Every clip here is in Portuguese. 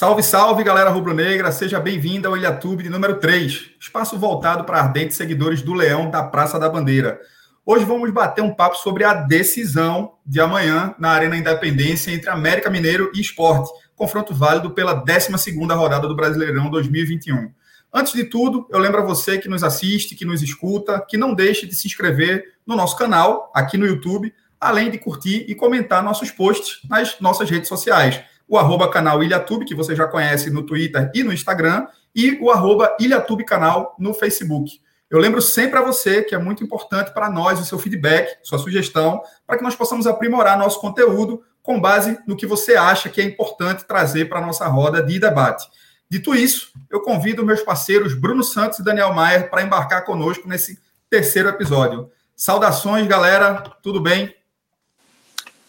Salve, salve, galera rubro-negra. Seja bem-vindo ao Ilhatube de número 3, espaço voltado para ardentes seguidores do Leão da Praça da Bandeira. Hoje vamos bater um papo sobre a decisão de amanhã na Arena Independência entre América Mineiro e Esporte, confronto válido pela 12ª rodada do Brasileirão 2021. Antes de tudo, eu lembro a você que nos assiste, que nos escuta, que não deixe de se inscrever no nosso canal aqui no YouTube, além de curtir e comentar nossos posts nas nossas redes sociais o arroba canal Ilhatube, que você já conhece no Twitter e no Instagram, e o arroba Ilhatube Canal no Facebook. Eu lembro sempre a você que é muito importante para nós o seu feedback, sua sugestão, para que nós possamos aprimorar nosso conteúdo com base no que você acha que é importante trazer para a nossa roda de debate. Dito isso, eu convido meus parceiros Bruno Santos e Daniel Maier para embarcar conosco nesse terceiro episódio. Saudações, galera, tudo bem?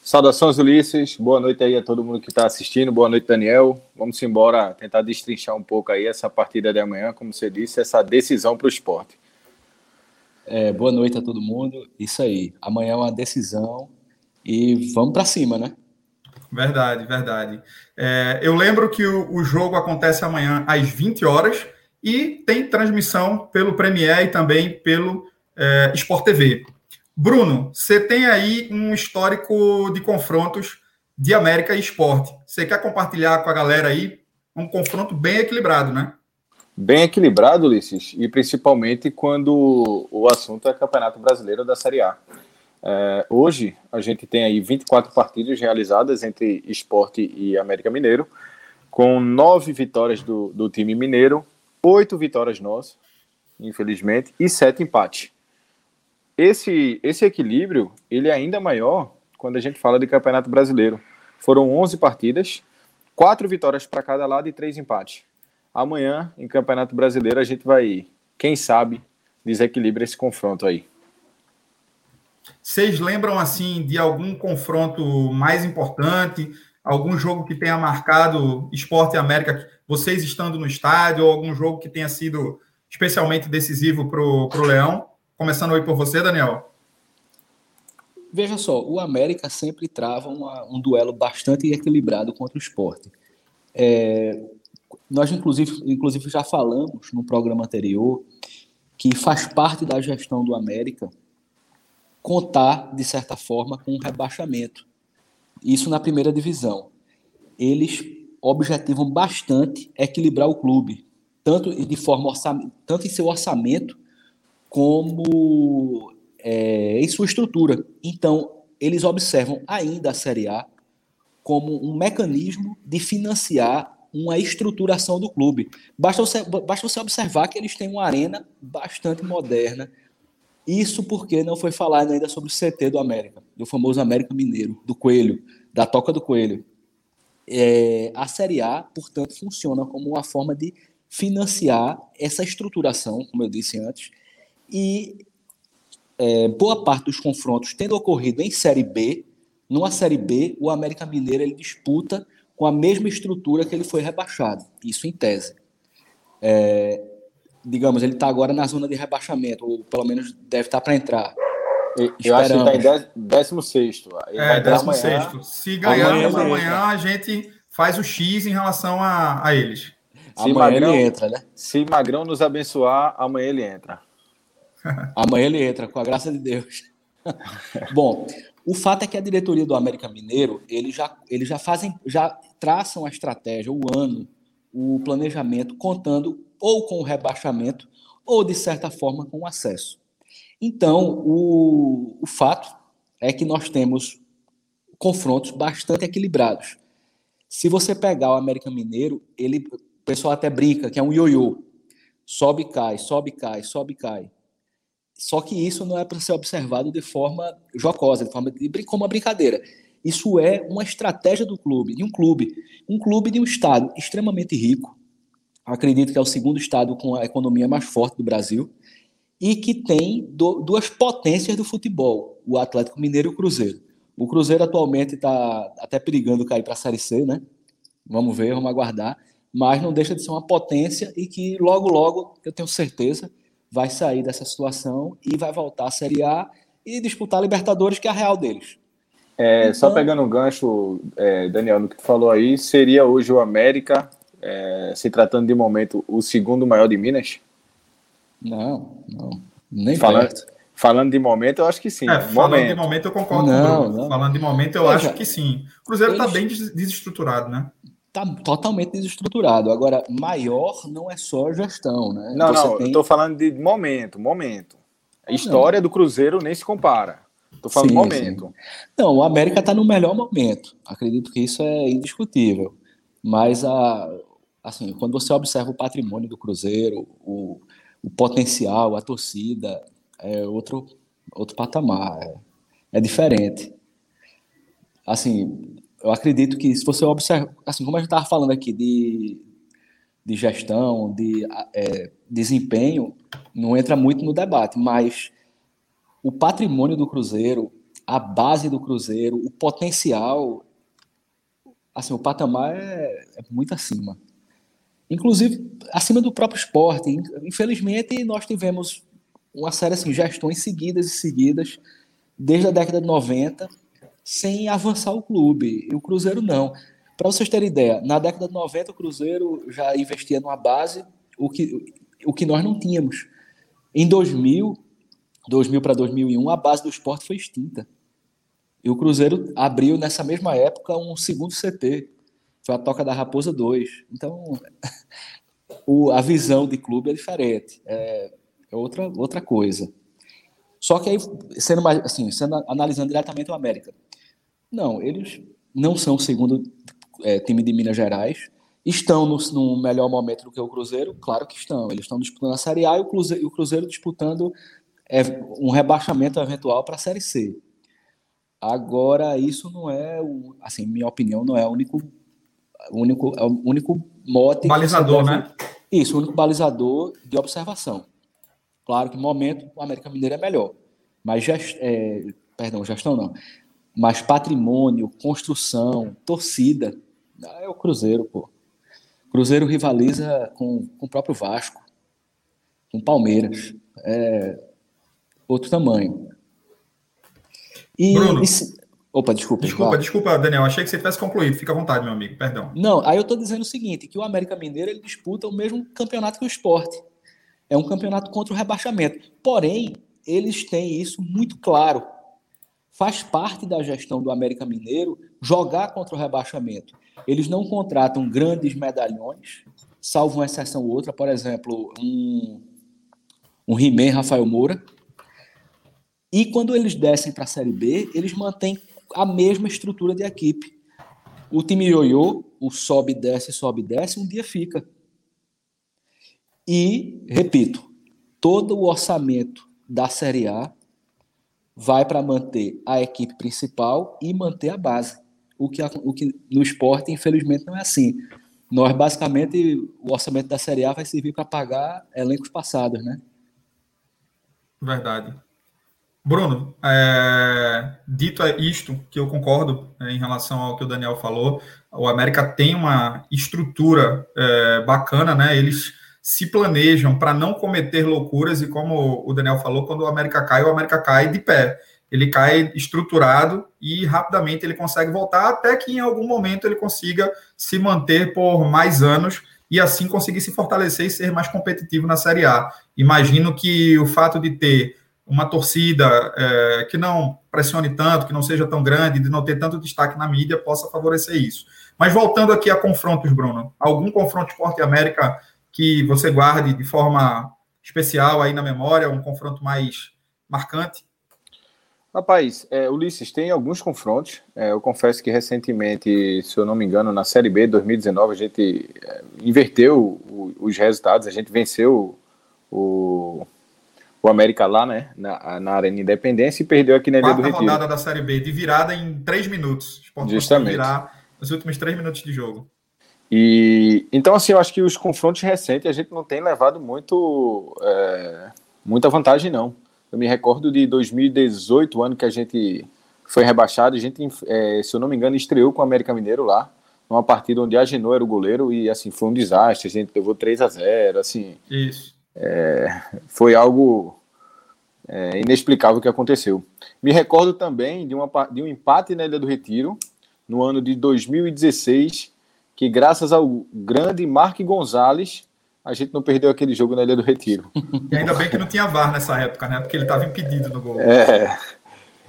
Saudações, Ulisses. Boa noite aí a todo mundo que está assistindo. Boa noite, Daniel. Vamos embora tentar destrinchar um pouco aí essa partida de amanhã, como você disse, essa decisão para o esporte. É, boa noite a todo mundo. Isso aí. Amanhã é uma decisão e vamos para cima, né? Verdade, verdade. É, eu lembro que o, o, jogo acontece amanhã às 20 horas e tem transmissão pelo Premier e também pelo é, Sport TV. Bruno, você tem aí um histórico de confrontos de América e Esporte. Você quer compartilhar com a galera aí um confronto bem equilibrado, né? Bem equilibrado, Ulisses, e principalmente quando o assunto é Campeonato Brasileiro da Série A. É, hoje a gente tem aí 24 partidas realizadas entre Esporte e América Mineiro, com nove vitórias do, do time mineiro, oito vitórias nossas, infelizmente, e sete empates esse, esse equilíbrio ele é ainda maior quando a gente fala de Campeonato Brasileiro. Foram 11 partidas, quatro vitórias para cada lado e três empates. Amanhã, em Campeonato Brasileiro, a gente vai, quem sabe, desequilibra esse confronto aí. Vocês lembram assim de algum confronto mais importante, algum jogo que tenha marcado Esporte América, vocês estando no estádio, ou algum jogo que tenha sido especialmente decisivo para o Leão? Começando aí por você, Daniel. Veja só, o América sempre trava uma, um duelo bastante equilibrado contra o esporte. É, nós, inclusive, inclusive, já falamos no programa anterior que faz parte da gestão do América contar, de certa forma, com um rebaixamento. Isso na primeira divisão. Eles objetivam bastante equilibrar o clube, tanto de forma tanto em seu orçamento como é, em sua estrutura. Então, eles observam ainda a Série A como um mecanismo de financiar uma estruturação do clube. Basta você, basta você observar que eles têm uma arena bastante moderna. Isso porque não foi falado ainda sobre o CT do América, do famoso América Mineiro, do Coelho, da Toca do Coelho. É, a Série A, portanto, funciona como uma forma de financiar essa estruturação, como eu disse antes, e é, boa parte dos confrontos tendo ocorrido em Série B, numa Série B, o América Mineiro ele disputa com a mesma estrutura que ele foi rebaixado, isso em tese. É, digamos, ele está agora na zona de rebaixamento, ou pelo menos deve estar tá para entrar. Eu acho que ele está em 16. É, 16. Se ganharmos amanhã, amanhã, a gente faz o X em relação a, a eles. Se amanhã Magrão, ele entra, né? Se Magrão nos abençoar, amanhã ele entra. Amanhã ele entra, com a graça de Deus. Bom, o fato é que a diretoria do América Mineiro, eles já, eles já fazem, já traçam a estratégia, o ano, o planejamento, contando ou com o rebaixamento, ou de certa forma com o acesso. Então, o, o fato é que nós temos confrontos bastante equilibrados. Se você pegar o América Mineiro, ele, o pessoal até brinca que é um ioiô. Sobe, cai, sobe, cai, sobe, cai. Só que isso não é para ser observado de forma jocosa, de forma de, como uma brincadeira. Isso é uma estratégia do clube, de um clube, um clube de um estado extremamente rico. Acredito que é o segundo estado com a economia mais forte do Brasil e que tem do, duas potências do futebol, o Atlético Mineiro e o Cruzeiro. O Cruzeiro atualmente está até perigando cair para a Série C, né? Vamos ver, vamos aguardar. Mas não deixa de ser uma potência e que logo, logo, eu tenho certeza, vai sair dessa situação e vai voltar à Série A e disputar a Libertadores, que é a real deles. É, então, só pegando um gancho, é, Daniel, no que tu falou aí, seria hoje o América, é, se tratando de momento, o segundo maior de Minas? Não, não. Nem falando, perto. Falando de momento, eu acho que sim. É, falando momento. de momento, eu concordo não, com o Não. Falando de momento, eu Veja, acho que sim. O Cruzeiro está bem desestruturado, né? Está totalmente desestruturado. Agora, maior não é só gestão, né? Não, Você não, tem... eu estou falando de momento, momento. A história não. do Cruzeiro nem se compara. Estou falando sim, momento. Sim. Não, o América está no melhor momento. Acredito que isso é indiscutível. Mas a, assim, quando você observa o patrimônio do Cruzeiro, o, o potencial, a torcida, é outro, outro patamar, é, é diferente. Assim, eu acredito que se você observa, assim como a gente estava falando aqui de, de gestão, de é, desempenho, não entra muito no debate, mas o patrimônio do Cruzeiro, a base do Cruzeiro, o potencial, assim, o patamar é, é muito acima inclusive acima do próprio esporte. Infelizmente, nós tivemos uma série assim, gestões seguidas e seguidas desde a década de 90 sem avançar o clube. E o Cruzeiro não. Para vocês terem ideia, na década de 90 o Cruzeiro já investia numa base o que, o que nós não tínhamos. Em 2000, 2000 para 2001, a base do esporte foi extinta. E o Cruzeiro abriu nessa mesma época um segundo CT. Foi a Toca da Raposa 2. Então, o, a visão de clube é diferente. É, é, outra, outra coisa. Só que aí, sendo, mais, assim, sendo analisando diretamente o América. Não, eles não são o segundo é, time de Minas Gerais. Estão no, no, melhor momento do que o Cruzeiro? Claro que estão. Eles estão disputando a Série A e o Cruzeiro, o Cruzeiro disputando é, um rebaixamento eventual para a Série C. Agora, isso não é, o, assim, minha opinião, não é o único único, é o único mote. Balizador, deve... né? Isso, o único balizador de observação. Claro que no momento o América Mineiro é melhor. Mas gest... É... perdão, gestão não. Mas patrimônio, construção, torcida, é o Cruzeiro, pô. Cruzeiro rivaliza com, com o próprio Vasco, com o Palmeiras. É outro tamanho. E, Bruno, e, Opa, desculpa. Desculpa, desculpa, Daniel. Achei que você tivesse concluído. Fica à vontade, meu amigo. Perdão. Não, aí eu estou dizendo o seguinte: que o América Mineiro ele disputa o mesmo campeonato que o esporte. É um campeonato contra o rebaixamento. Porém, eles têm isso muito claro. Faz parte da gestão do América Mineiro jogar contra o rebaixamento. Eles não contratam grandes medalhões, salvo uma exceção ou outra, por exemplo, um, um He-Man Rafael Moura. E quando eles descem para a Série B, eles mantêm a mesma estrutura de equipe. O time ioiô, o sobe, desce, sobe, desce, um dia fica. E, repito, todo o orçamento da Série A vai para manter a equipe principal e manter a base. O que, o que no esporte, infelizmente, não é assim. Nós, basicamente, o orçamento da Série A vai servir para pagar elencos passados, né? Verdade. Bruno, é, dito isto, que eu concordo é, em relação ao que o Daniel falou, o América tem uma estrutura é, bacana, né? Eles se planejam para não cometer loucuras e como o Daniel falou, quando o América cai, o América cai de pé. Ele cai estruturado e rapidamente ele consegue voltar até que em algum momento ele consiga se manter por mais anos e assim conseguir se fortalecer e ser mais competitivo na Série A. Imagino que o fato de ter uma torcida é, que não pressione tanto, que não seja tão grande, de não ter tanto destaque na mídia, possa favorecer isso. Mas voltando aqui a confrontos, Bruno, algum confronto Esporte América que você guarde de forma especial aí na memória, um confronto mais marcante? Rapaz, é, Ulisses, tem alguns confrontos. É, eu confesso que recentemente, se eu não me engano, na Série B 2019, a gente é, inverteu o, os resultados, a gente venceu o, o América lá, né, na, na Arena Independência e perdeu aqui na Ilha do Retiro. rodada da Série B, de virada em três minutos. Justamente. virar nos últimos três minutos de jogo. E então assim, eu acho que os confrontos recentes a gente não tem levado muito é, muita vantagem não. Eu me recordo de 2018, ano que a gente foi rebaixado, a gente, é, se eu não me engano, estreou com o América Mineiro lá, numa partida onde a Genô era o goleiro e assim foi um desastre, a gente levou 3 a 0, assim. Isso. É, foi algo É inexplicável o que aconteceu. Me recordo também de, uma, de um empate na Ilha do Retiro, no ano de 2016, que graças ao grande Mark Gonzalez, a gente não perdeu aquele jogo na Ilha do Retiro. E ainda bem que não tinha VAR nessa época, né? Porque ele estava impedido no gol. É.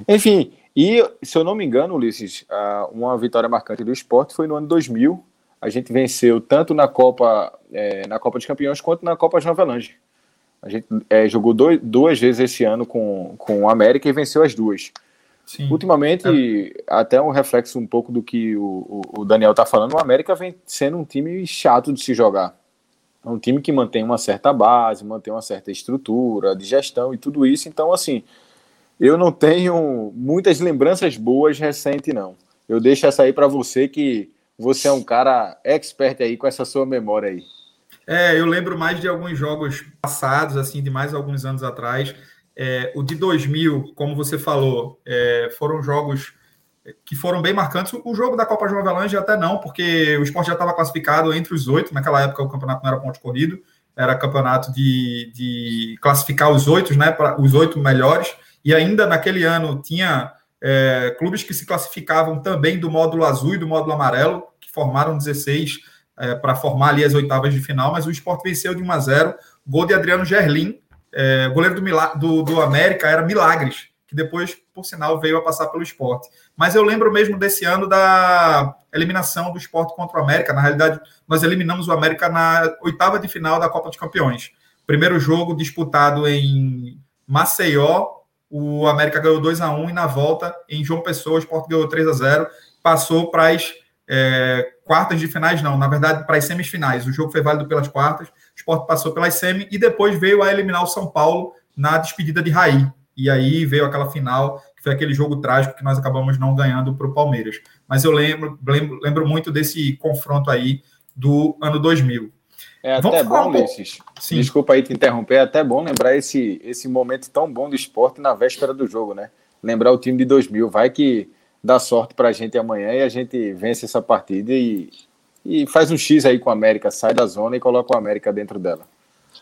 Enfim, e se eu não me engano, Ulisses, uma vitória marcante do esporte foi no ano 2000. A gente venceu tanto na Copa, é, na Copa dos Campeões quanto na Copa Jovelange. A gente é, jogou dois, duas vezes esse ano com, com o América e venceu as duas. Sim. Ultimamente, é. até um reflexo um pouco do que o, o Daniel está falando, o América vem sendo um time chato de se jogar. É um time que mantém uma certa base, mantém uma certa estrutura de gestão e tudo isso. Então, assim, eu não tenho muitas lembranças boas recentes, não. Eu deixo essa aí para você, que você é um cara expert aí com essa sua memória aí. É, eu lembro mais de alguns jogos passados, assim, de mais alguns anos atrás. É, o de 2000, como você falou, é, foram jogos que foram bem marcantes. O jogo da Copa João Avelange até não, porque o esporte já estava classificado entre os oito. Naquela época o campeonato não era ponto corrido, era campeonato de, de classificar os oito, né, para os oito melhores. E ainda naquele ano tinha é, clubes que se classificavam também do módulo azul e do módulo amarelo, que formaram 16 é, para formar ali as oitavas de final, mas o esporte venceu de 1 a 0. Gol de Adriano Gerlin, é, goleiro do, do, do América era Milagres, que depois, por sinal, veio a passar pelo esporte. Mas eu lembro mesmo desse ano da eliminação do esporte contra o América. Na realidade, nós eliminamos o América na oitava de final da Copa dos Campeões. Primeiro jogo disputado em Maceió, o América ganhou 2 a 1 e na volta, em João Pessoa, o esporte ganhou 3 a 0 passou para as é, quartas de finais, não, na verdade, para as semifinais. O jogo foi válido pelas quartas, esporte passou pelas semi e depois veio a eliminar o São Paulo na despedida de Raí. E aí veio aquela final, que foi aquele jogo trágico que nós acabamos não ganhando para o Palmeiras. Mas eu lembro, lembro, lembro muito desse confronto aí do ano 2000. É Vamos até bom, um Ulisses. Desculpa aí te interromper, é até bom lembrar esse, esse momento tão bom do esporte na véspera do jogo, né? Lembrar o time de 2000. Vai que dá sorte para a gente amanhã e a gente vence essa partida e, e faz um X aí com a América, sai da zona e coloca o América dentro dela.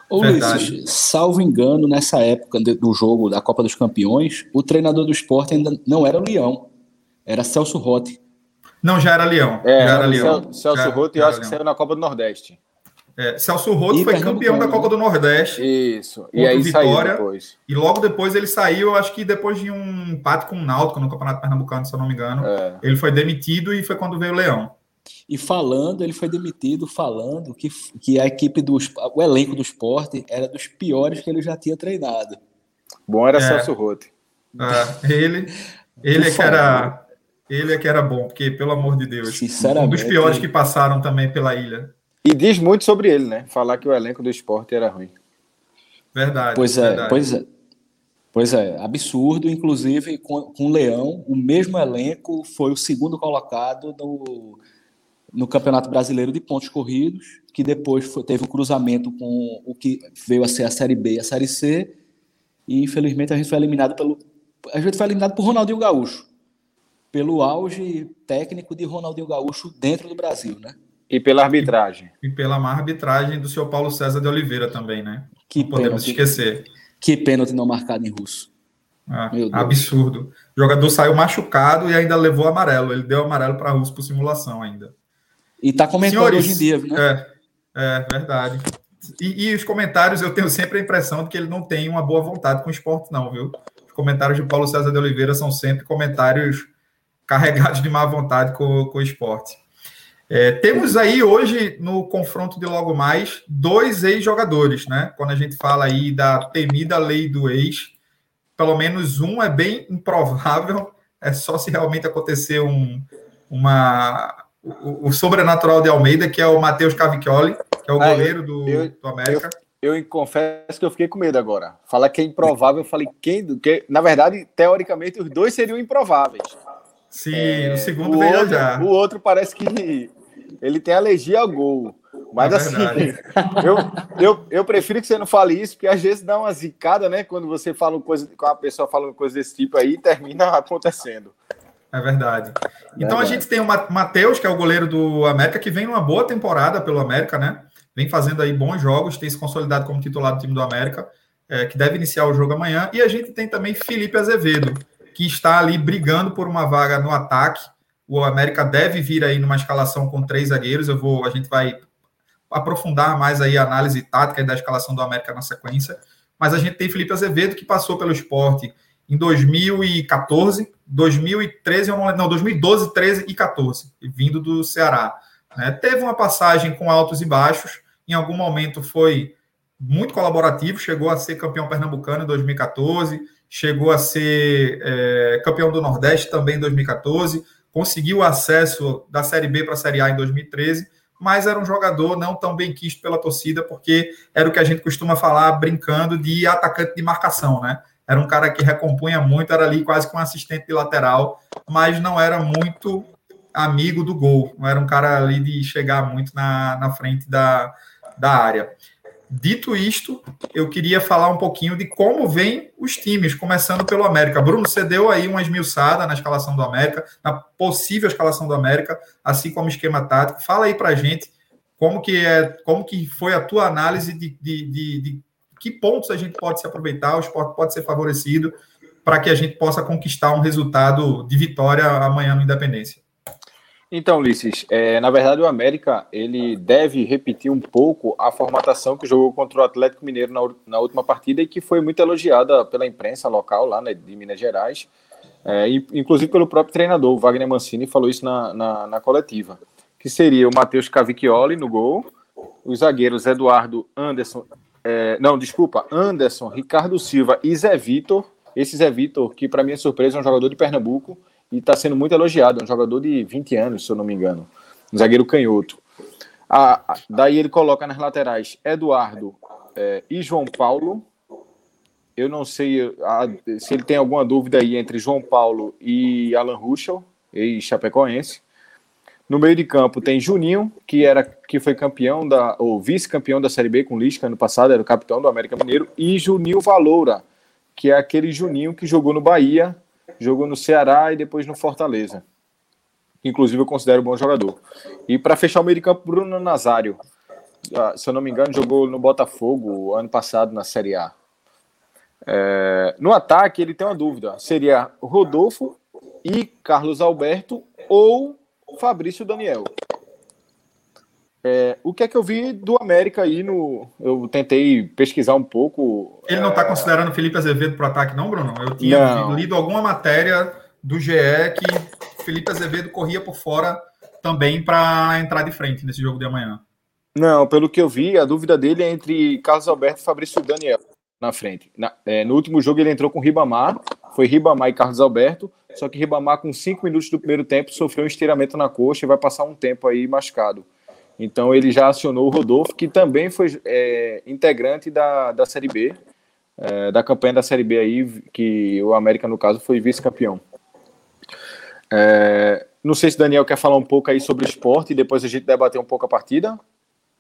Ô Ulisses, salvo engano, nessa época do jogo da Copa dos Campeões, o treinador do esporte ainda não era o Leão, era Celso Rotti. Não, já era Leão. É, já era Leão. Celso Rotti, eu acho Leão. que saiu na Copa do Nordeste. É, Celso Rotti foi campeão da Copa do Nordeste. Isso. E aí Vitória, depois. E logo depois ele saiu, acho que depois de um empate com o Náutico no Campeonato Pernambucano, se eu não me engano. É. Ele foi demitido e foi quando veio o Leão. E falando, ele foi demitido falando que, que a equipe do o elenco do esporte era dos piores que ele já tinha treinado. Bom era é. Celso Rotti. É, ele, ele é que era ele é que era bom, porque pelo amor de Deus, um dos piores que passaram também pela ilha. E diz muito sobre ele, né? Falar que o elenco do esporte era ruim. Verdade. Pois é, verdade. pois é. Pois é, absurdo. Inclusive, com, com o Leão, o mesmo elenco foi o segundo colocado no, no Campeonato Brasileiro de Pontos Corridos, que depois foi, teve o um cruzamento com o que veio a ser a Série B e a Série C, e infelizmente a gente foi eliminado pelo. A gente foi eliminado por Ronaldinho Gaúcho, pelo auge técnico de Ronaldinho Gaúcho dentro do Brasil, né? E pela arbitragem. E, e pela má arbitragem do seu Paulo César de Oliveira também, né? Que Não podemos pênalti, esquecer. Que pênalti não marcado em russo. Ah, absurdo. O jogador saiu machucado e ainda levou amarelo. Ele deu amarelo para russo por simulação ainda. E tá comentando Senhores, hoje em dia, né? É, é verdade. E, e, os comentários, eu tenho sempre a impressão de que ele não tem uma boa vontade com o esporte, não, viu? Os comentários de Paulo César de Oliveira são sempre comentários carregados de má vontade com, com o esporte. É, temos aí hoje, no confronto de logo mais, dois ex-jogadores, né? Quando a gente fala aí da temida lei do ex, pelo menos um é bem improvável, é só se realmente acontecer um, uma, o, o, sobrenatural de Almeida, que é o Matheus Cavicchioli, que é o ah, goleiro do, eu, do América. Eu, eu, confesso que eu fiquei com medo agora. Falar que é improvável, eu falei quem, que, na verdade, teoricamente, os dois seriam improváveis. Sim, é, o segundo o veio já. O outro parece que ele tem alergia ao gol. Mas é assim, eu, eu, eu prefiro que você não fale isso, porque às vezes dá uma zicada, né? Quando você fala coisa, quando a pessoa fala uma coisa desse tipo aí, termina acontecendo. É verdade. Então a gente tem o Matheus, que é o goleiro do América, que vem numa boa temporada pelo América, né? Vem fazendo aí bons jogos, tem se consolidado como titular do time do América. é, que deve iniciar o jogo amanhã. E a gente tem também Felipe Azevedo, que está ali brigando por uma vaga no ataque. O América deve vir aí numa escalação com três zagueiros. Eu vou, a gente vai aprofundar mais aí a análise tática da escalação do América na sequência. Mas a gente tem Felipe Azevedo, que passou pelo esporte em 2014, 2013, não, 2012, 13 e 14, vindo do Ceará. Né? Teve uma passagem com altos e baixos, em algum momento foi muito colaborativo, chegou a ser campeão pernambucano em 2014, chegou a ser é, campeão do Nordeste também em 2014, conseguiu acesso da Série B para a Série A em 2013, mas era um jogador não tão bem quisto pela torcida, porque era o que a gente costuma falar brincando de atacante de marcação, né? Era um cara que recompunha muito, era ali quase que um assistente de lateral, mas não era muito amigo do gol, não era um cara ali de chegar muito na, na frente da, da área. Dito isto, eu queria falar um pouquinho de como vem os times, começando pelo América. Bruno, você deu aí uma esmiuçada na escalação do América, na possível escalação do América, assim como esquema tático. Fala aí pra gente como que, é, como que foi a tua análise de, de, de, de que pontos a gente pode se aproveitar, o esporte pode ser favorecido para que a gente possa conquistar um resultado de vitória amanhã no Independência. Então, Ulisses, é, na verdade o América ele deve repetir um pouco a formatação que jogou contra o Atlético Mineiro na, na última partida e que foi muito elogiada pela imprensa local lá né, de Minas Gerais, é, inclusive pelo próprio treinador, Wagner Mancini, falou isso na, na, na coletiva, que seria o Matheus Cavicchioli no gol, os zagueiros Eduardo Anderson é, não, desculpa. Anderson, Ricardo Silva e Zé Vitor. Esse Zé Vitor, que para é surpresa, é um jogador de Pernambuco e está sendo muito elogiado. É um jogador de 20 anos, se eu não me engano. Um zagueiro canhoto. Ah, daí ele coloca nas laterais Eduardo é, e João Paulo. Eu não sei a, se ele tem alguma dúvida aí entre João Paulo e Alan Ruschel, ex-chapecoense. No meio de campo tem Juninho, que era que foi campeão da ou vice-campeão da Série B com Lisca ano passado, era o capitão do América Mineiro, e Juninho Valoura, que é aquele Juninho que jogou no Bahia, jogou no Ceará e depois no Fortaleza. Inclusive eu considero um bom jogador. E para fechar o meio de campo, Bruno Nazário. Ah, se eu não me engano, jogou no Botafogo ano passado na Série A. É, no ataque, ele tem uma dúvida: seria Rodolfo e Carlos Alberto ou Fabrício Daniel. É, o que é que eu vi do América aí no. Eu tentei pesquisar um pouco. Ele não está é... considerando Felipe Azevedo para o ataque, não, Bruno? Eu tinha não. lido alguma matéria do GE que Felipe Azevedo corria por fora também para entrar de frente nesse jogo de amanhã. Não, pelo que eu vi, a dúvida dele é entre Carlos Alberto e Fabrício Daniel na frente. Na, é, no último jogo ele entrou com Ribamar, foi Ribamar e Carlos Alberto. Só que Ribamar, com cinco minutos do primeiro tempo, sofreu um estiramento na coxa e vai passar um tempo aí machucado. Então ele já acionou o Rodolfo, que também foi é, integrante da, da Série B, é, da campanha da Série B aí, que o América, no caso, foi vice-campeão. É, não sei se Daniel quer falar um pouco aí sobre o esporte e depois a gente debater um pouco a partida.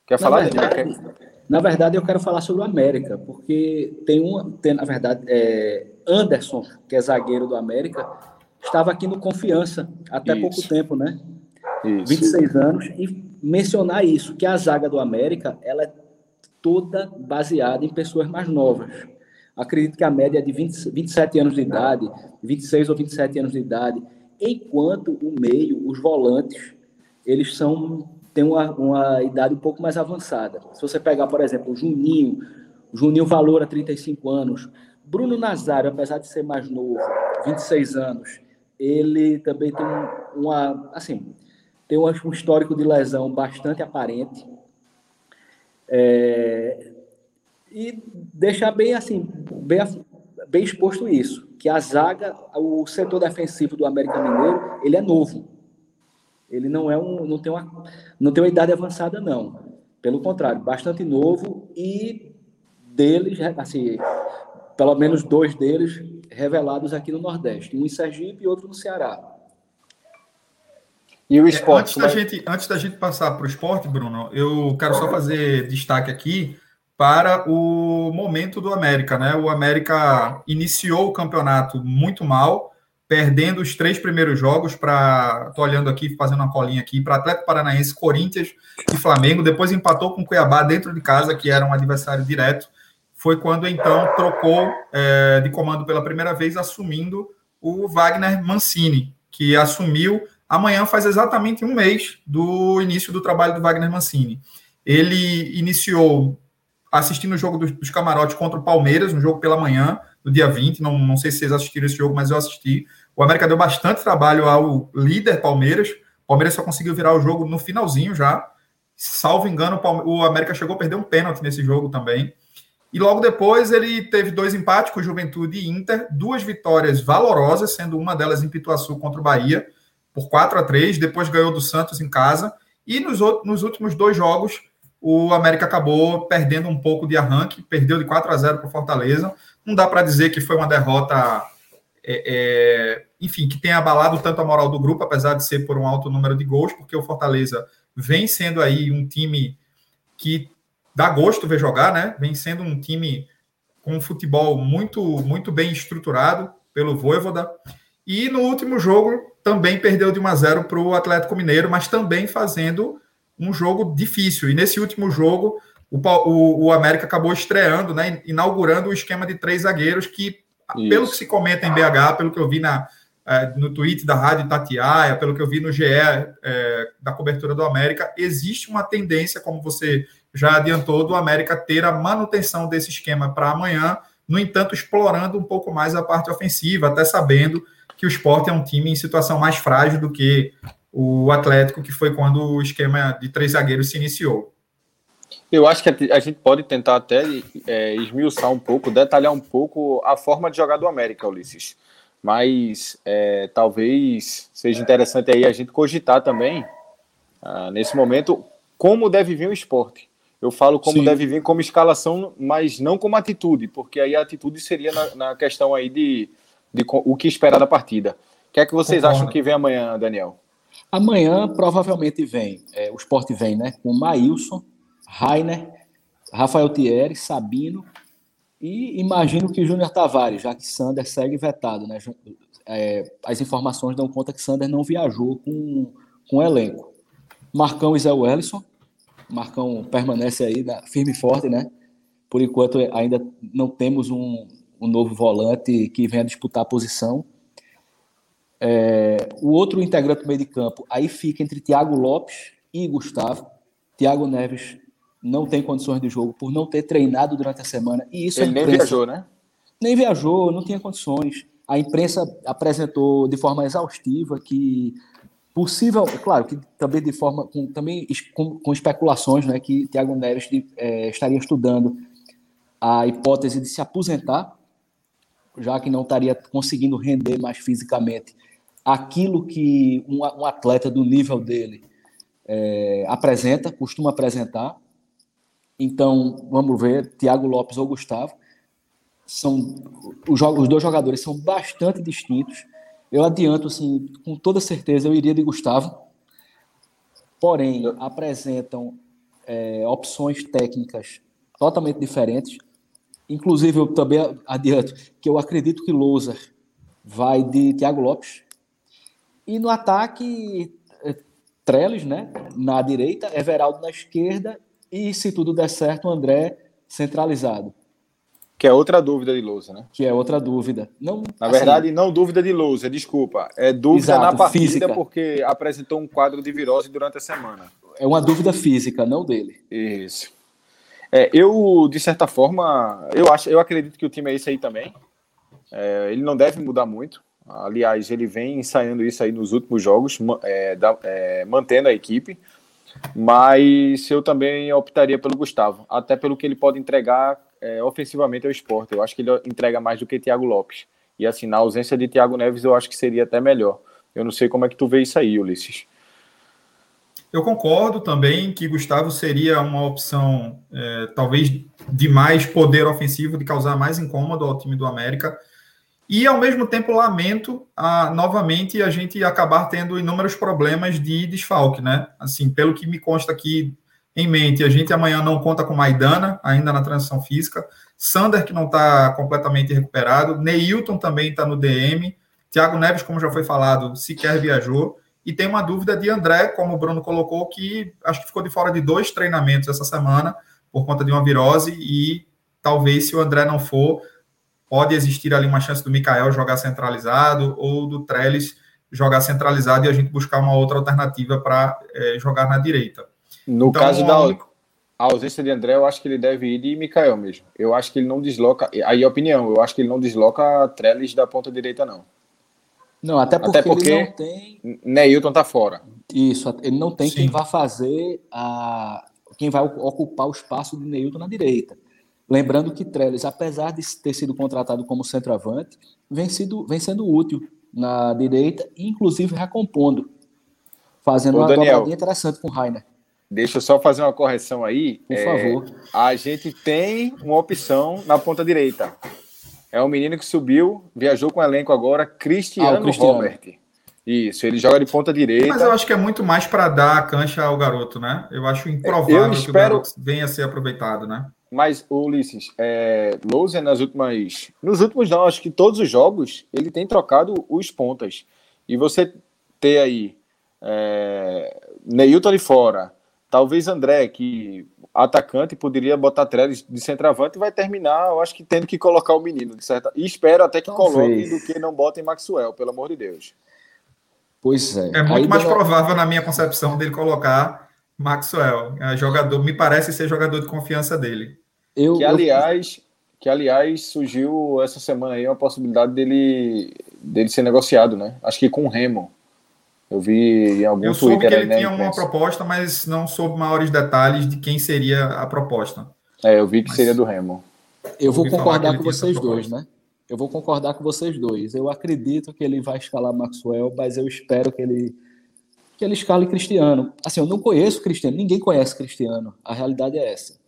Quer falar, na verdade, Daniel? Na verdade, eu quero falar sobre o América, porque tem um, tem, na verdade, é, Anderson, que é zagueiro do América, estava aqui no Confiança até isso. pouco tempo, né? Isso. 26 anos. E mencionar isso, que a zaga do América, ela é toda baseada em pessoas mais novas. Acredito que a média é de 20, 27 anos de idade, 26 ou 27 anos de idade, enquanto o meio, os volantes, eles são têm uma, uma idade um pouco mais avançada. Se você pegar, por exemplo, o Juninho, Juninho Valor a 35 anos, Bruno Nazário, apesar de ser mais novo, 26 anos, ele também tem uma, assim, tem um histórico de lesão bastante aparente. É, e deixar bem assim, bem, bem exposto isso, que a zaga, o setor defensivo do América Mineiro, ele é novo. Ele não é um, não tem uma, não tem uma idade avançada não. Pelo contrário, bastante novo e deles, assim, pelo menos dois deles revelados aqui no Nordeste, um em Sergipe e outro no Ceará. E o é, esporte? É, antes, da gente, antes da gente passar para o esporte, Bruno, eu quero só fazer destaque aqui para o momento do América, né? O América iniciou o campeonato muito mal, perdendo os três primeiros jogos para. Estou olhando aqui, fazendo uma colinha aqui, para Atlético Paranaense, Corinthians e Flamengo. Depois empatou com o Cuiabá dentro de casa, que era um adversário direto foi quando então trocou é, de comando pela primeira vez, assumindo o Wagner Mancini, que assumiu amanhã faz exatamente um mês do início do trabalho do Wagner Mancini. Ele iniciou assistindo o jogo dos, dos camarotes contra o Palmeiras, um jogo pela manhã, do dia 20. Não, não sei se vocês assistiram esse jogo, mas eu assisti. O América deu bastante trabalho ao líder Palmeiras. O Palmeiras só conseguiu virar o jogo no finalzinho já. Salvo engano, o América chegou a perder um pênalti nesse jogo também. E logo depois ele teve dois empates com Juventude e Inter, duas vitórias valorosas, sendo uma delas em Pituaçu contra o Bahia, por 4 a 3 depois ganhou do Santos em casa. E nos, nos últimos dois jogos, o América acabou perdendo um pouco de arranque, perdeu de 4 a 0 para o Fortaleza. Não dá para dizer que foi uma derrota, é, é, enfim, que tenha abalado tanto a moral do grupo, apesar de ser por um alto número de gols, porque o Fortaleza vem sendo aí um time que dá gosto ver jogar, né? Vem sendo um time com um futebol muito, muito bem estruturado pelo Voivoda. E no último jogo também perdeu de 1 a 0 para o Atlético Mineiro, mas também fazendo um jogo difícil. E nesse último jogo, o, o, o América acabou estreando, né, inaugurando o esquema de três zagueiros que, Isso. pelo que se comenta em BH, pelo que eu vi na, é, no tweet da Rádio Tatiaia, pelo que eu vi no GE é, da cobertura do América, existe uma tendência, como você já adiantou, do América ter a manutenção desse esquema para amanhã, no entanto, explorando um pouco mais a parte ofensiva, até sabendo que o esporte é um time em situação mais frágil do que o Atlético, que foi quando o esquema de três zagueiros se iniciou. Eu acho que a gente pode tentar até é, esmiuçar um pouco, detalhar um pouco a forma de jogar do América, Ulisses. Mas é, talvez seja interessante aí a gente cogitar também, ah, nesse momento, como deve vir o esporte. Eu falo como Sim. deve vir como escalação, mas não como atitude, porque aí a atitude seria na, na questão aí de, de, o que esperar da partida. O que é que vocês Concordo. acham que vem amanhã, Daniel? Amanhã provavelmente vem, é, o esporte vem, né? Com Maílson, Rainer, Rafael Thierry, Sabino e imagino que Júnior Tavares, já que Sander segue vetado, né? É, as informações dão conta que Sander não viajou com, com o elenco. Marcão e Zé Wellison. Marcão permanece aí na, firme e forte, né? Por enquanto ainda não temos um, um novo volante que venha disputar a posição. É, o outro integrante do meio de campo aí fica entre Thiago Lopes e Gustavo. Thiago Neves não tem condições de jogo por não ter treinado durante a semana. E isso Ele nem viajou, né? Nem viajou, não tinha condições. A imprensa apresentou de forma exaustiva que possível, claro, que também de forma com, também com, com especulações, né, que Thiago Neves é, estaria estudando a hipótese de se aposentar, já que não estaria conseguindo render mais fisicamente aquilo que um, um atleta do nível dele é, apresenta, costuma apresentar. Então, vamos ver, Thiago Lopes ou Gustavo. São, os, os dois jogadores são bastante distintos. Eu adianto, assim, com toda certeza, eu iria de Gustavo. Porém, apresentam é, opções técnicas totalmente diferentes. Inclusive, eu também adianto que eu acredito que Louser vai de Thiago Lopes. E no ataque, é, Trellis, né? Na direita, Everaldo na esquerda e, se tudo der certo, André centralizado. Que é outra dúvida de Lousa, né? Que é outra dúvida. Não, Na assim, verdade, não dúvida de Lousa, desculpa. É dúvida exato, na partida física. porque apresentou um quadro de virose durante a semana. É uma dúvida física, não dele. Isso. É, eu, de certa forma, eu acho, eu acredito que o time é esse aí também. É, ele não deve mudar muito. Aliás, ele vem ensaiando isso aí nos últimos jogos, é, da, é, mantendo a equipe. Mas eu também optaria pelo Gustavo, até pelo que ele pode entregar é, ofensivamente ao esporte. Eu acho que ele entrega mais do que Thiago Lopes. E assim, na ausência de Thiago Neves, eu acho que seria até melhor. Eu não sei como é que tu vê isso aí, Ulisses. Eu concordo também que Gustavo seria uma opção, é, talvez, de mais poder ofensivo, de causar mais incômodo ao time do América. E, ao mesmo tempo, lamento a, novamente a gente acabar tendo inúmeros problemas de desfalque, né? Assim, pelo que me consta aqui em mente, a gente amanhã não conta com Maidana, ainda na transição física. Sander, que não está completamente recuperado. Neilton também está no DM. Thiago Neves, como já foi falado, sequer viajou. E tem uma dúvida de André, como o Bruno colocou, que acho que ficou de fora de dois treinamentos essa semana, por conta de uma virose, e talvez se o André não for, pode existir ali uma chance do Mikael jogar centralizado ou do Trellis jogar centralizado e a gente buscar uma outra alternativa para é, jogar na direita. No então, caso da a ausência de André, eu acho que ele deve ir de Mikael mesmo. Eu acho que ele não desloca. Aí, opinião, eu acho que ele não desloca Trellis da ponta direita, não. Não, até porque, até porque ele não tem. Neilton tá fora. Isso, ele não tem Sim. quem vá fazer a. quem vai ocupar o espaço de Neilton na direita. Lembrando que Trellis, apesar de ter sido contratado como centroavante, vem, sido, vem sendo útil na direita, inclusive recompondo, fazendo Ô, uma Daniel, dobradinha interessante com o Rainer. Deixa eu só fazer uma correção aí. Por é, favor. A gente tem uma opção na ponta direita. É um menino que subiu, viajou com o elenco agora, Cristiano, ah, Cristiano. Robert. Isso, ele joga de ponta direita. Mas eu acho que é muito mais para dar a cancha ao garoto, né? Eu acho improvável eu espero... que o garoto venha a ser aproveitado, né? Mas, Ulisses, é, Lousa nas últimas. Nos últimos não, acho que todos os jogos ele tem trocado os pontas. E você ter aí é, Neilton ali fora, Talvez André, que atacante, poderia botar Trellis de centroavante e vai terminar, eu acho que tendo que colocar o menino, de certa... e espero até que Talvez. coloquem do que não botem Maxwell, pelo amor de Deus. Pois é. É muito Aí mais provável, na minha concepção, dele colocar Maxwell. É jogador, me parece ser jogador de confiança dele. Eu, que, aliás, eu... que, aliás, surgiu essa semana aí uma possibilidade dele, dele ser negociado, né? Acho que com o Remo. Eu vi em algum Eu soube Twitter que ele tinha uma proposta, mas não soube maiores detalhes de quem seria a proposta. É, eu vi que mas... seria do Remo. Eu vou concordar com vocês dois, né? Eu vou concordar com vocês dois. Eu acredito que ele vai escalar Maxwell, mas eu espero que ele que ele escale Cristiano. Assim, eu não conheço Cristiano, ninguém conhece Cristiano. A realidade é essa.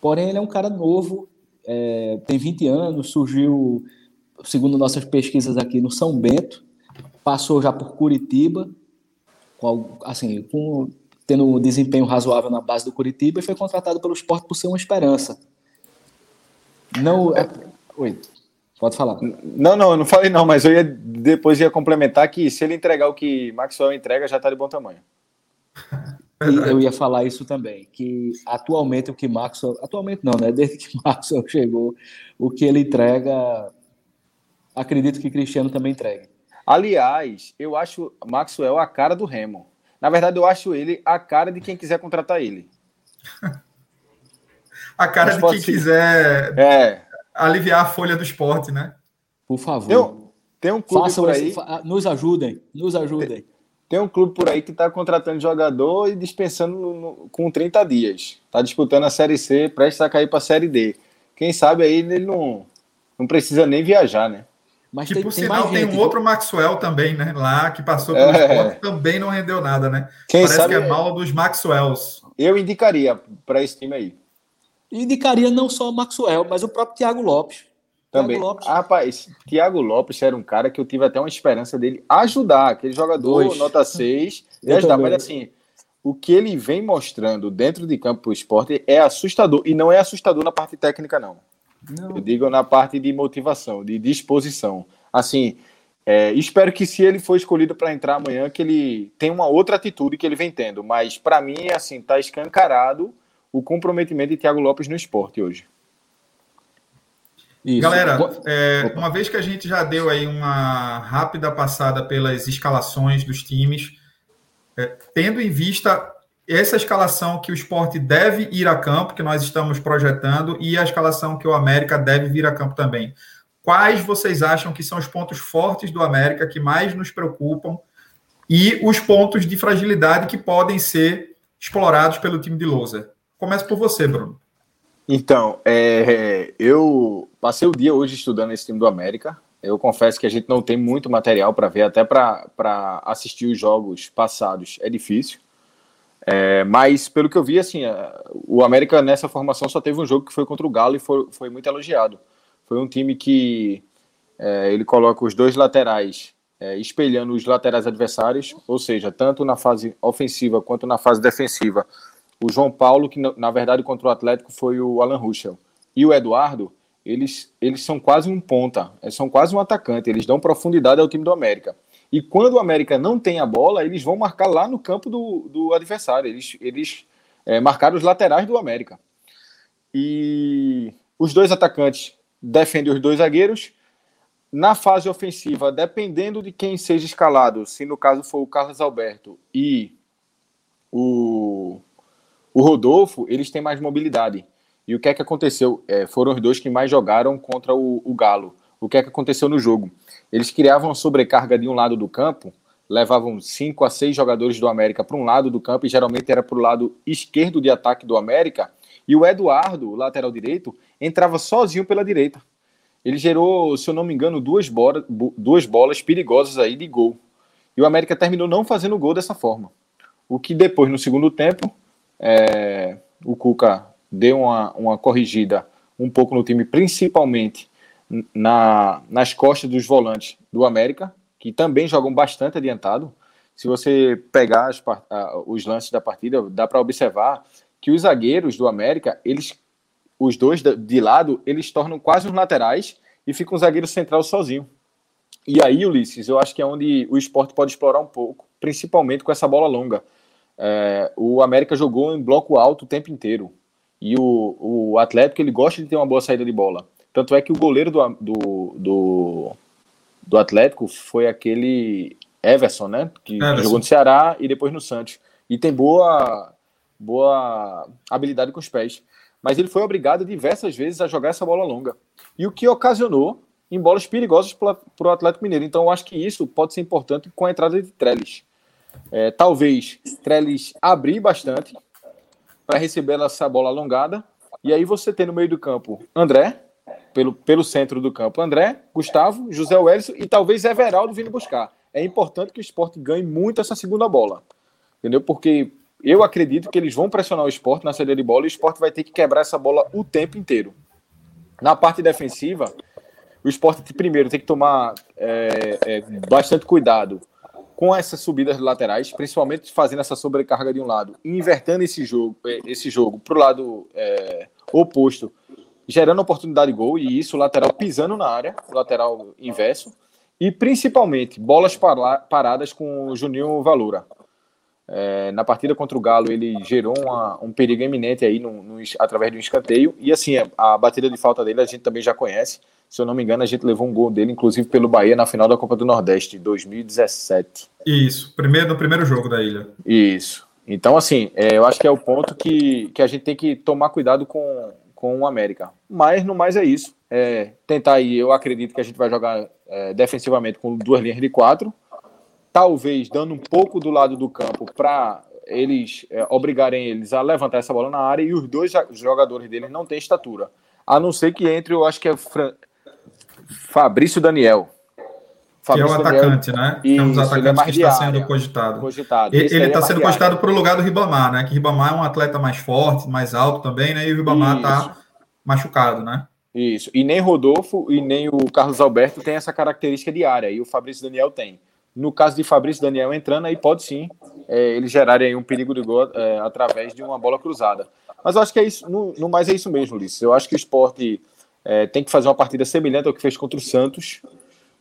Porém, ele é um cara novo, é, tem 20 anos, surgiu, segundo nossas pesquisas aqui, no São Bento, passou já por Curitiba, com, assim, com, tendo um desempenho razoável na base do Curitiba e foi contratado pelo esporte por ser uma esperança. Não. É... Oi, pode falar. Não, não, eu não falei não, mas eu ia depois ia complementar que se ele entregar o que Maxwell entrega, já está de bom tamanho. E eu ia falar isso também, que atualmente o que Maxwell, atualmente não, né? Desde que Maxwell chegou, o que ele entrega, acredito que Cristiano também entregue. Aliás, eu acho Maxwell a cara do Remo. Na verdade, eu acho ele a cara de quem quiser contratar ele. a cara de quem quiser é. aliviar a folha do esporte, né? Por favor. Tem, tem um clube Façam por aí. Esse, nos ajudem, nos ajudem. Tem, tem um clube por aí que está contratando jogador e dispensando no, no, com 30 dias. Está disputando a Série C, prestes a cair para a Série D. Quem sabe aí ele não, não precisa nem viajar, né? Mas que, tem, por tem sinal, tem um outro Maxwell também, né? Lá, que passou pelo é. esporte, também não rendeu nada, né? Quem Parece sabe, que é mal dos Maxwells. Eu indicaria para esse time aí. Indicaria não só o Maxwell, mas o próprio Thiago Lopes. Também. Thiago Lopes. Ah, rapaz, Thiago Lopes era um cara que eu tive até uma esperança dele ajudar. Aquele jogador, Dois. nota 6, de ajudar. Mas assim, o que ele vem mostrando dentro de campo para o esporte é assustador. E não é assustador na parte técnica, não. Não. Eu digo na parte de motivação, de disposição. Assim, é, espero que se ele for escolhido para entrar amanhã, que ele tenha uma outra atitude que ele vem tendo. Mas para mim, assim, tá escancarado o comprometimento de Thiago Lopes no esporte hoje. Isso. Galera, é, uma vez que a gente já deu aí uma rápida passada pelas escalações dos times, é, tendo em vista essa escalação que o esporte deve ir a campo, que nós estamos projetando, e a escalação que o América deve vir a campo também. Quais vocês acham que são os pontos fortes do América que mais nos preocupam e os pontos de fragilidade que podem ser explorados pelo time de Lousa? Começa por você, Bruno. Então, é, eu passei o dia hoje estudando esse time do América. Eu confesso que a gente não tem muito material para ver, até para assistir os jogos passados é difícil. É, mas, pelo que eu vi, assim, o América nessa formação só teve um jogo que foi contra o Galo e foi, foi muito elogiado. Foi um time que é, ele coloca os dois laterais é, espelhando os laterais adversários, ou seja, tanto na fase ofensiva quanto na fase defensiva. O João Paulo, que na verdade contra o Atlético foi o Alan Ruschel, e o Eduardo, eles, eles são quase um ponta, são quase um atacante, eles dão profundidade ao time do América. E quando o América não tem a bola, eles vão marcar lá no campo do, do adversário. Eles, eles é, marcaram os laterais do América. E os dois atacantes defendem os dois zagueiros. Na fase ofensiva, dependendo de quem seja escalado, se no caso for o Carlos Alberto e o, o Rodolfo, eles têm mais mobilidade. E o que é que aconteceu? É, foram os dois que mais jogaram contra o, o Galo. O que é que aconteceu no jogo? Eles criavam sobrecarga de um lado do campo, levavam cinco a seis jogadores do América para um lado do campo, e geralmente era para o lado esquerdo de ataque do América, e o Eduardo, lateral direito, entrava sozinho pela direita. Ele gerou, se eu não me engano, duas, bola, duas bolas perigosas aí de gol. E o América terminou não fazendo gol dessa forma. O que depois, no segundo tempo, é, o Cuca deu uma, uma corrigida um pouco no time, principalmente na, nas costas dos volantes do América, que também jogam bastante adiantado. Se você pegar as, os lances da partida, dá para observar que os zagueiros do América, eles, os dois de lado, eles tornam quase os laterais e fica um zagueiro central sozinho. E aí, Ulisses, eu acho que é onde o esporte pode explorar um pouco, principalmente com essa bola longa. É, o América jogou em bloco alto o tempo inteiro. E o, o Atlético ele gosta de ter uma boa saída de bola. Tanto é que o goleiro do, do, do, do Atlético foi aquele Everson, né? Que Everson. jogou no Ceará e depois no Santos. E tem boa, boa habilidade com os pés. Mas ele foi obrigado diversas vezes a jogar essa bola longa. E o que ocasionou em bolas perigosas para o Atlético Mineiro. Então, eu acho que isso pode ser importante com a entrada de Trellis. É, talvez Trellis abrir bastante para receber essa bola alongada. E aí você tem no meio do campo André, pelo, pelo centro do campo, André, Gustavo, José Wellison e talvez Everaldo vindo buscar. É importante que o esporte ganhe muito essa segunda bola. Entendeu? Porque eu acredito que eles vão pressionar o esporte na saída de bola e o esporte vai ter que quebrar essa bola o tempo inteiro. Na parte defensiva, o esporte primeiro tem que tomar é, é, bastante cuidado com essas subidas laterais, principalmente fazendo essa sobrecarga de um lado e invertendo esse jogo, é, esse jogo para o lado é, oposto, gerando oportunidade de gol, e isso, o lateral pisando na área, o lateral inverso, e principalmente bolas paradas com o Juninho Valora. É, na partida contra o Galo, ele gerou uma, um perigo iminente aí no, no, através de um escanteio. E assim, a, a batida de falta dele a gente também já conhece. Se eu não me engano, a gente levou um gol dele, inclusive pelo Bahia, na final da Copa do Nordeste, 2017. Isso, primeiro, no primeiro jogo da ilha. Isso. Então, assim, é, eu acho que é o ponto que, que a gente tem que tomar cuidado com, com o América. Mas, no mais, é isso. É, tentar aí, eu acredito que a gente vai jogar é, defensivamente com duas linhas de quatro talvez dando um pouco do lado do campo para eles é, obrigarem eles a levantar essa bola na área e os dois jogadores deles não têm estatura. A não ser que entre, eu acho que é Fran... Fabrício Daniel. Fabrício que é o atacante, Daniel. né? Isso, é um dos atacantes é que está sendo cogitado. cogitado. Ele está é sendo cogitado para o lugar do Ribamar, né? Que Ribamar é um atleta mais forte, mais alto também, né? E o Ribamar está machucado, né? Isso. E nem Rodolfo e nem o Carlos Alberto tem essa característica de área, e o Fabrício Daniel tem. No caso de Fabrício Daniel entrando, aí pode sim é, eles gerarem um perigo de gol é, através de uma bola cruzada. Mas eu acho que é isso, no, no mais é isso mesmo, Ulisses. Eu acho que o esporte é, tem que fazer uma partida semelhante ao que fez contra o Santos,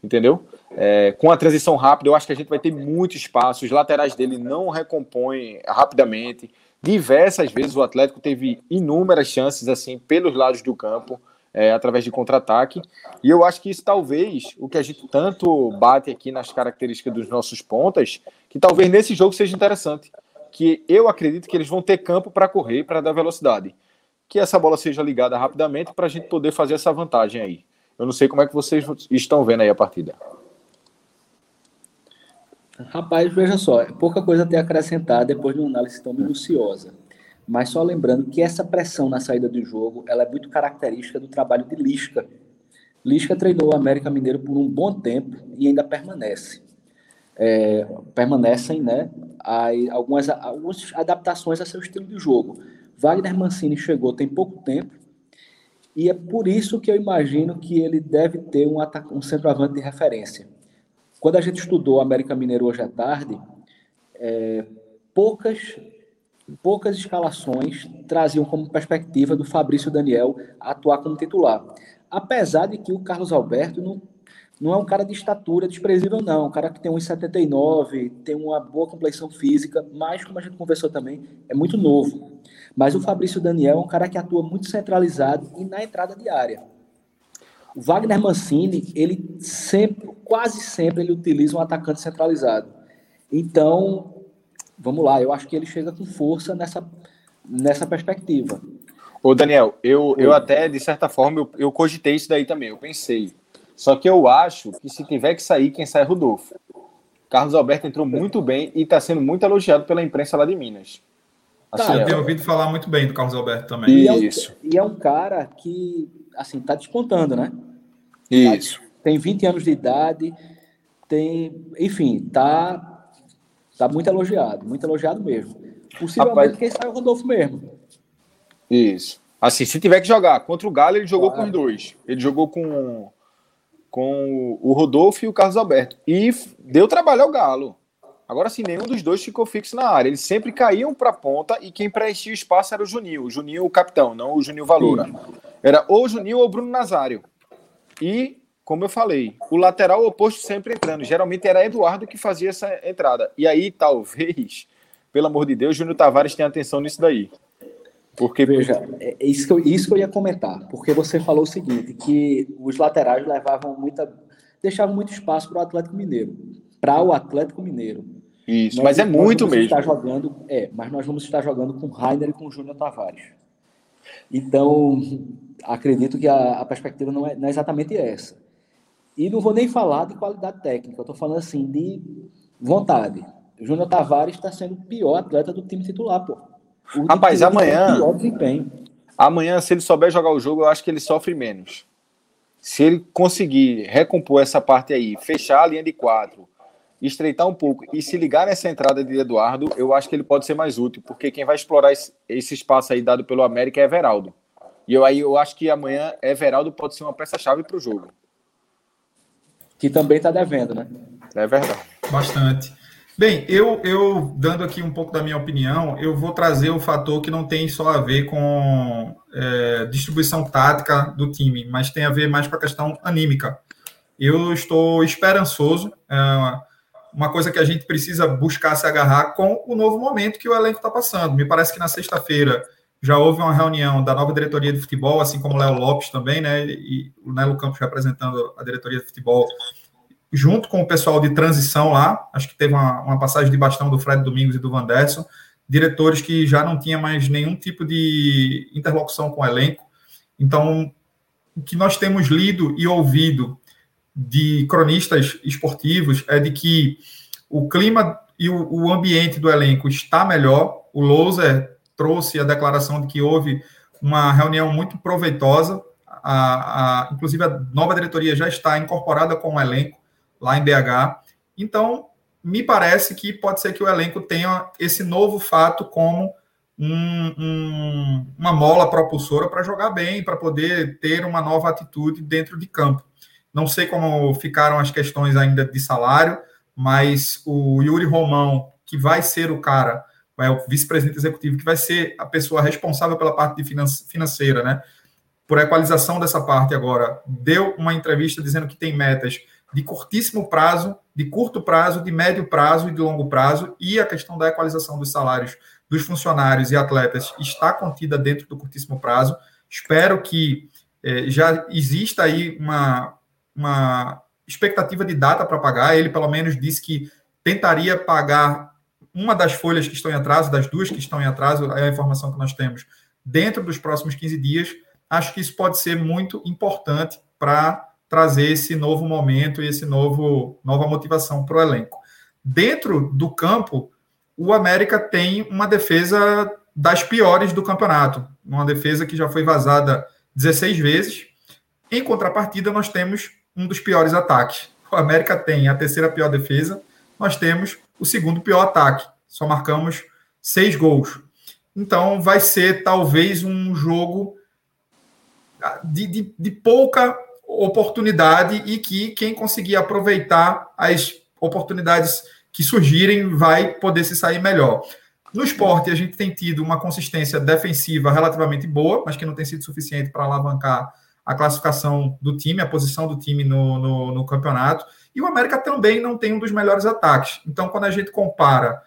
entendeu? É, com a transição rápida, eu acho que a gente vai ter muito espaço. Os laterais dele não recompõem rapidamente. Diversas vezes o Atlético teve inúmeras chances assim pelos lados do campo é, através de contra-ataque. E eu acho que isso talvez, o que a gente tanto bate aqui nas características dos nossos pontas, que talvez nesse jogo seja interessante. Que eu acredito que eles vão ter campo para correr, para dar velocidade. Que essa bola seja ligada rapidamente para a gente poder fazer essa vantagem aí. Eu não sei como é que vocês estão vendo aí a partida. Rapaz, veja só, é pouca coisa a ter acrescentar depois de uma análise tão minuciosa. Mas só lembrando que essa pressão na saída do jogo ela é muito característica do trabalho de Lisca. Lisca treinou o América Mineiro por um bom tempo e ainda permanece. É, permanecem né, algumas, algumas adaptações a seu estilo de jogo. Wagner Mancini chegou tem pouco tempo e é por isso que eu imagino que ele deve ter um, um centroavante de referência. Quando a gente estudou América Mineiro hoje à tarde, é, poucas poucas escalações traziam como perspectiva do Fabrício Daniel atuar como titular. Apesar de que o Carlos Alberto não, não é um cara de estatura desprezível, não. Um cara que tem 1,79, tem uma boa complexão física, mas, como a gente conversou também, é muito novo. Mas o Fabrício Daniel é um cara que atua muito centralizado e na entrada de área. O Wagner Mancini, ele sempre, quase sempre, ele utiliza um atacante centralizado. Então, vamos lá, eu acho que ele chega com força nessa, nessa perspectiva. Ô, Daniel, eu, eu até, de certa forma, eu, eu cogitei isso daí também, eu pensei. Só que eu acho que se tiver que sair, quem sai é Rodolfo. Carlos Alberto entrou muito bem e está sendo muito elogiado pela imprensa lá de Minas. Assim, tá, eu tenho ouvido falar muito bem do Carlos Alberto também. E é um, Isso. E é um cara que, assim, está despontando, né? Isso. Tem 20 anos de idade, tem, enfim, tá, tá muito elogiado, muito elogiado mesmo. Possivelmente Rapaz, quem sai é o Rodolfo mesmo. Isso. Assim, se tiver que jogar contra o Galo, ele jogou com os dois. Ele jogou com com o Rodolfo e o Carlos Alberto. E deu trabalho ao Galo. Agora sim, nenhum dos dois ficou fixo na área. Eles sempre caíam para a ponta e quem preenchia o espaço era o Juninho. O Juninho, o capitão, não o Juninho Valora. Era ou o Juninho ou o Bruno Nazário. E, como eu falei, o lateral oposto sempre entrando. Geralmente era Eduardo que fazia essa entrada. E aí, talvez, pelo amor de Deus, Júnior Tavares tenha atenção nisso daí. Porque, veja, é, é isso que, eu, isso que eu ia comentar, porque você falou o seguinte, que os laterais levavam muita. deixavam muito espaço para o Atlético Mineiro. Para o Atlético Mineiro. Isso, nós, mas é muito mesmo. Estar jogando, é, mas nós vamos estar jogando com Rainer e com Júnior Tavares. Então, acredito que a, a perspectiva não é, não é, exatamente essa. E não vou nem falar de qualidade técnica, eu estou falando assim de vontade. O Júnior Tavares está sendo o pior atleta do time titular, pô. Rapaz, amanhã. Amanhã, se ele souber jogar o jogo, eu acho que ele sofre menos. Se ele conseguir recompor essa parte aí, fechar a linha de quatro, estreitar um pouco e se ligar nessa entrada de Eduardo, eu acho que ele pode ser mais útil, porque quem vai explorar esse, esse espaço aí dado pelo América é Everaldo. E eu aí eu acho que amanhã Everaldo pode ser uma peça-chave para o jogo. Que também está devendo, né? É verdade. Bastante. Bem, eu, eu dando aqui um pouco da minha opinião, eu vou trazer o fator que não tem só a ver com é, distribuição tática do time, mas tem a ver mais com a questão anímica. Eu estou esperançoso, é, uma coisa que a gente precisa buscar se agarrar com o novo momento que o elenco está passando. Me parece que na sexta-feira já houve uma reunião da nova diretoria de futebol, assim como o Léo Lopes também, né? E o Nelo Campos representando a diretoria de futebol junto com o pessoal de transição lá, acho que teve uma, uma passagem de bastão do Fred Domingos e do Vanderson, diretores que já não tinham mais nenhum tipo de interlocução com o elenco. Então, o que nós temos lido e ouvido de cronistas esportivos é de que o clima e o, o ambiente do elenco está melhor. O Loser trouxe a declaração de que houve uma reunião muito proveitosa. A, a, inclusive, a nova diretoria já está incorporada com o elenco lá em BH. Então, me parece que pode ser que o elenco tenha esse novo fato como um, um, uma mola propulsora para jogar bem, para poder ter uma nova atitude dentro de campo. Não sei como ficaram as questões ainda de salário, mas o Yuri Romão, que vai ser o cara, é o vice-presidente executivo, que vai ser a pessoa responsável pela parte financeira, né? Por equalização dessa parte agora, deu uma entrevista dizendo que tem metas de curtíssimo prazo, de curto prazo, de médio prazo e de longo prazo, e a questão da equalização dos salários dos funcionários e atletas está contida dentro do curtíssimo prazo. Espero que eh, já exista aí uma, uma expectativa de data para pagar. Ele, pelo menos, disse que tentaria pagar uma das folhas que estão em atraso, das duas que estão em atraso, é a informação que nós temos, dentro dos próximos 15 dias. Acho que isso pode ser muito importante para trazer esse novo momento e esse novo nova motivação para o elenco. Dentro do campo, o América tem uma defesa das piores do campeonato, uma defesa que já foi vazada 16 vezes. Em contrapartida, nós temos um dos piores ataques. O América tem a terceira pior defesa, nós temos o segundo pior ataque. Só marcamos seis gols. Então, vai ser talvez um jogo de, de, de pouca oportunidade e que quem conseguir aproveitar as oportunidades que surgirem vai poder se sair melhor. No esporte, a gente tem tido uma consistência defensiva relativamente boa, mas que não tem sido suficiente para alavancar a classificação do time, a posição do time no, no, no campeonato. E o América também não tem um dos melhores ataques. Então, quando a gente compara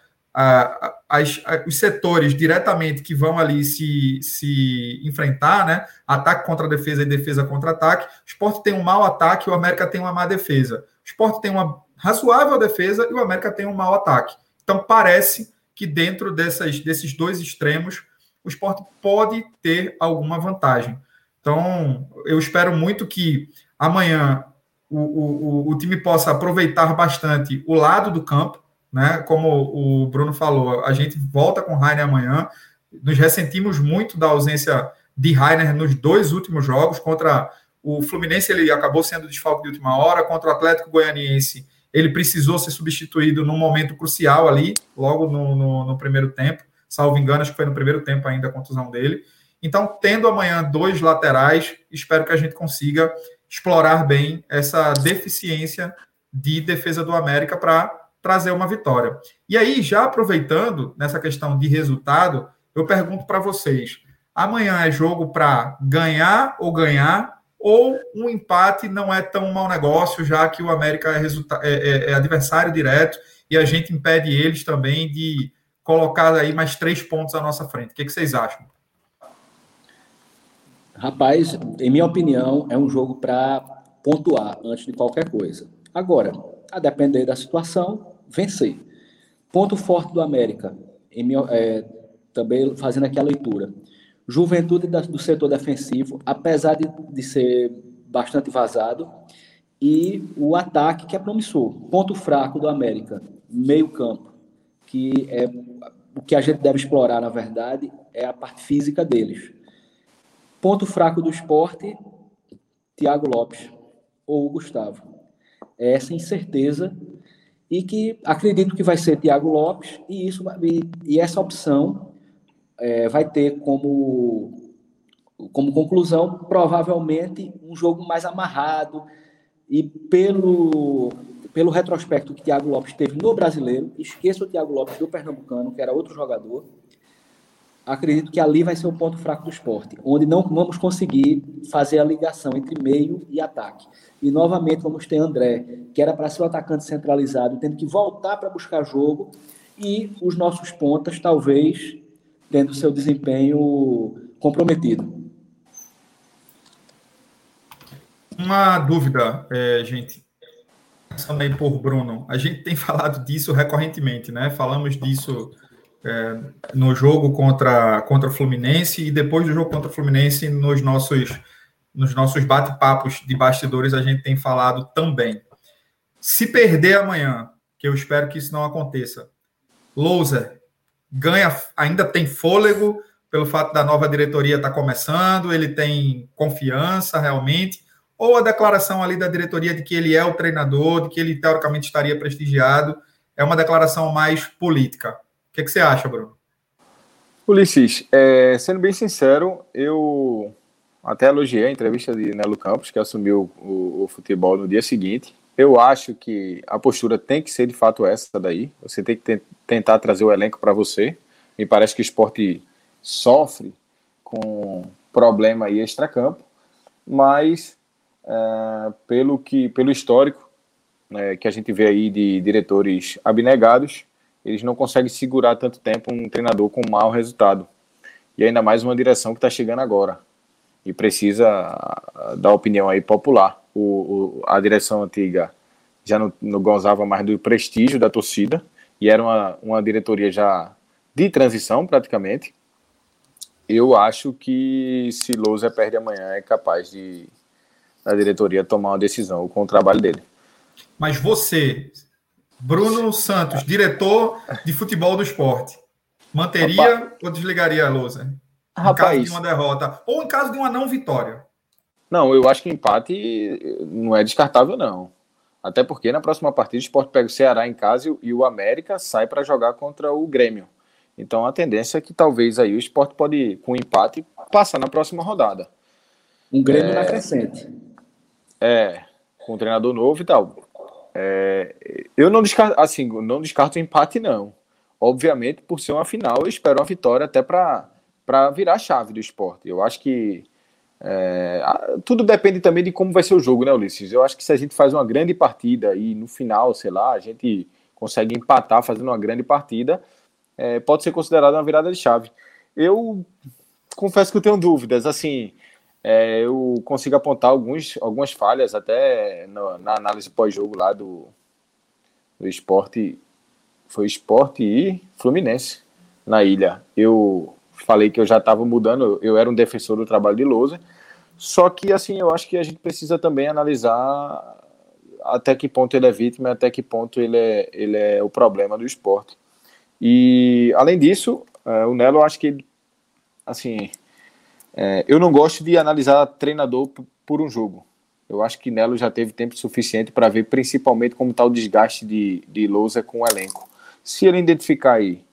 as, os setores diretamente que vão ali se, se enfrentar, né? Ataque contra defesa e defesa contra ataque. O esporte tem um mau ataque, o América tem uma má defesa. O esporte tem uma razoável defesa e o América tem um mau ataque. Então parece que dentro dessas, desses dois extremos o esporte pode ter alguma vantagem. Então, eu espero muito que amanhã o, o, o time possa aproveitar bastante o lado do campo, né? Como o Bruno falou, a gente volta com o Rainer amanhã. Nos ressentimos muito da ausência de Rainer nos dois últimos jogos. Contra o Fluminense, ele acabou sendo desfalque de última hora. Contra o Atlético Goianiense, ele precisou ser substituído num momento crucial ali, logo no, no, no primeiro tempo. Salvo engano, acho que foi no primeiro tempo ainda a contusão dele. Então, tendo amanhã dois laterais, espero que a gente consiga explorar bem essa deficiência de defesa do América para trazer uma vitória. E aí, já aproveitando nessa questão de resultado, eu pergunto para vocês: amanhã é jogo para ganhar ou ganhar, ou um empate não é tão mau negócio, já que o América é, é, é, é adversário direto e a gente impede eles também de colocar aí mais três pontos à nossa frente. O que, que vocês acham? Rapaz, em minha opinião, é um jogo para pontuar antes de qualquer coisa. Agora, a depender da situação, vencer. Ponto forte do América, minha, é, também fazendo aqui a leitura. Juventude da, do setor defensivo, apesar de, de ser bastante vazado, e o ataque que é promissor. Ponto fraco do América, meio campo, que é o que a gente deve explorar, na verdade, é a parte física deles. Ponto fraco do esporte, Thiago Lopes ou Gustavo. É essa incerteza e que acredito que vai ser Thiago Lopes, e, isso, e, e essa opção é, vai ter como, como conclusão, provavelmente, um jogo mais amarrado, e pelo, pelo retrospecto que Thiago Lopes teve no brasileiro, esqueça o Thiago Lopes do Pernambucano, que era outro jogador, acredito que ali vai ser o ponto fraco do esporte, onde não vamos conseguir fazer a ligação entre meio e ataque. E novamente vamos ter André, que era para ser o atacante centralizado, tendo que voltar para buscar jogo, e os nossos pontas, talvez, tendo seu desempenho comprometido. Uma dúvida, é, gente. Passando aí por Bruno. A gente tem falado disso recorrentemente, né? Falamos disso é, no jogo contra, contra o Fluminense e depois do jogo contra o Fluminense nos nossos, nos nossos bate-papos de bastidores a gente tem falado também. Se perder amanhã, que eu espero que isso não aconteça, Louser ganha, ainda tem fôlego pelo fato da nova diretoria estar tá começando, ele tem confiança realmente, ou a declaração ali da diretoria de que ele é o treinador, de que ele teoricamente estaria prestigiado, é uma declaração mais política que, que você acha, Bruno? Ulisses, é, sendo bem sincero, eu até elogiei a entrevista de Nelo Campos, que assumiu o, o, futebol no dia seguinte. Eu acho que a postura tem que ser de fato essa daí. Você tem que tentar trazer o elenco para você. Me parece que o esporte sofre com problema aí extracampo, mas é, pelo que pelo histórico né, que a gente vê aí de diretores abnegados, eles não conseguem segurar tanto tempo um treinador com mau resultado. E ainda mais uma direção que está chegando agora e precisa ah, dar opinião aí popular. O, o, a direção antiga já não, não gozava mais do prestígio da torcida e era uma, uma diretoria já de transição praticamente. Eu acho que se Lousa perde amanhã é capaz de a diretoria tomar uma decisão com o trabalho dele. Mas você, Bruno Santos, diretor de futebol do esporte. Manteria Rapaz. ou desligaria a lousa? Em Rapaz. caso de uma derrota. Ou em caso de uma não vitória? Não, eu acho que empate não é descartável, não. Até porque na próxima partida o esporte pega o Ceará em casa e o América sai para jogar contra o Grêmio. Então a tendência é que talvez aí o esporte pode, com empate, passar na próxima rodada. Um Grêmio é... na crescente. É, com um treinador novo e tal. É, eu não descarto, assim, não descarto o empate, não. Obviamente, por ser uma final, eu espero uma vitória até para virar a chave do esporte. Eu acho que É, tudo depende também de como vai ser o jogo, né, Ulisses? Eu acho que se a gente faz uma grande partida e no final, sei lá, a gente consegue empatar fazendo uma grande partida, é, pode ser considerado uma virada de chave. Eu confesso que eu tenho dúvidas. Assim, é, eu consigo apontar alguns, algumas falhas até no, na análise pós-jogo lá do, do esporte. Foi esporte e Fluminense na ilha. Eu falei que eu já estava mudando, eu era um defensor do trabalho de Lousa, só que assim, eu acho que a gente precisa também analisar até que ponto ele é vítima, até que ponto ele é, ele é o problema do esporte. E além disso, é, o Nelo, eu acho que assim, é, eu não gosto de analisar treinador por um jogo. Eu acho que Nelo já teve tempo suficiente para ver principalmente como está o desgaste de, de Lousa com o elenco. Se ele identificar aí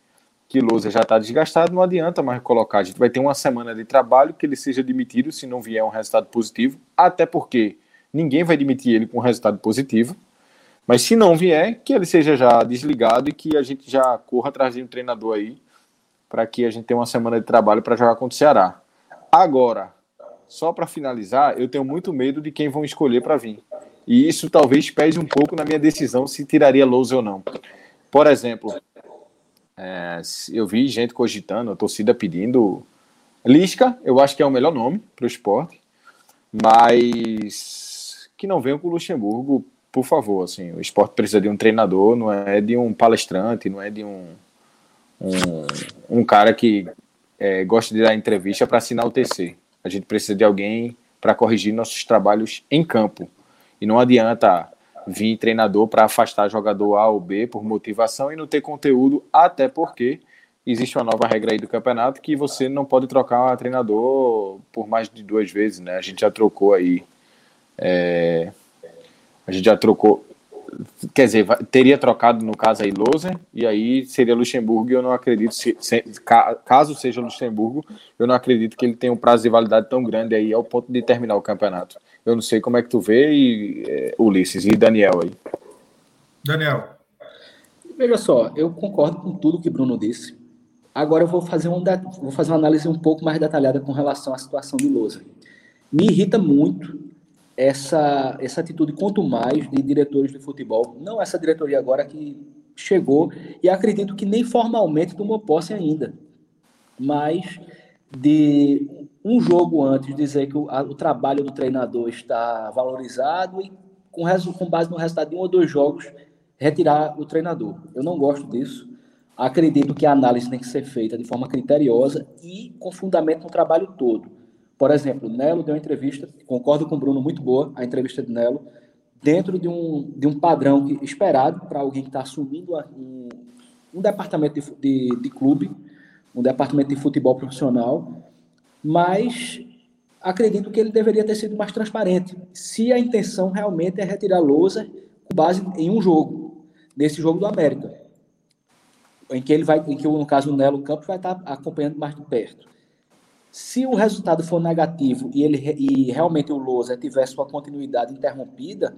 que Lousa já está desgastado, não adianta mais colocar. A gente vai ter uma semana de trabalho que ele seja demitido se não vier um resultado positivo, até porque ninguém vai demitir ele com um resultado positivo. Mas se não vier, que ele seja já desligado e que a gente já corra atrás de um treinador aí para que a gente tenha uma semana de trabalho para jogar contra o Ceará. Agora, só para finalizar, eu tenho muito medo de quem vão escolher para vir. E isso talvez pese um pouco na minha decisão se tiraria Lousa ou não. Por exemplo, é, eu vi gente cogitando, a torcida pedindo. Lisca, eu acho que é o melhor nome para o esporte, mas que não venham com o Luxemburgo, por favor. Assim, o esporte precisa de um treinador, não é de um palestrante, não é de um, um, um cara que é, gosta de dar entrevista para assinar o TC. A gente precisa de alguém para corrigir nossos trabalhos em campo. E não adianta vir treinador para afastar jogador A ou B por motivação e não ter conteúdo, até porque existe uma nova regra aí do campeonato que você não pode trocar treinador por mais de duas vezes, né? A gente já trocou aí. É, a gente já trocou. Quer dizer, teria trocado no caso aí Loser, e aí seria Luxemburgo, e eu não acredito, se, se, caso seja Luxemburgo, eu não acredito que ele tenha um prazo de validade tão grande aí ao ponto de terminar o campeonato. Eu não sei como é que tu vê, e, é, Ulisses, e Daniel aí. Daniel. Veja só, eu concordo com tudo que Bruno disse. Agora eu vou fazer, um, vou fazer uma análise um pouco mais detalhada com relação à situação de Lousa. Me irrita muito essa, essa atitude, quanto mais, de diretores de futebol. Não essa diretoria agora que chegou, e acredito que nem formalmente tomou posse ainda. Mas de um jogo antes dizer que o, a, o trabalho do treinador está valorizado e com, com base no resultado de um ou dois jogos retirar o treinador. Eu não gosto disso. Acredito que a análise tem que ser feita de forma criteriosa e com fundamento no trabalho todo. Por exemplo, Nelo deu uma entrevista, concordo com o Bruno, muito boa, a entrevista de Nelo, dentro de um, de um padrão que, esperado para alguém que está assumindo um, um departamento de, de, de clube, um departamento de futebol profissional, mas acredito que ele deveria ter sido mais transparente. Se a intenção realmente é retirar lousa com base em um jogo, nesse jogo do América, em que ele vai, em que no caso o Nelo Campos vai estar acompanhando mais de perto. Se o resultado for negativo e ele e realmente o Lousa tiver sua continuidade interrompida,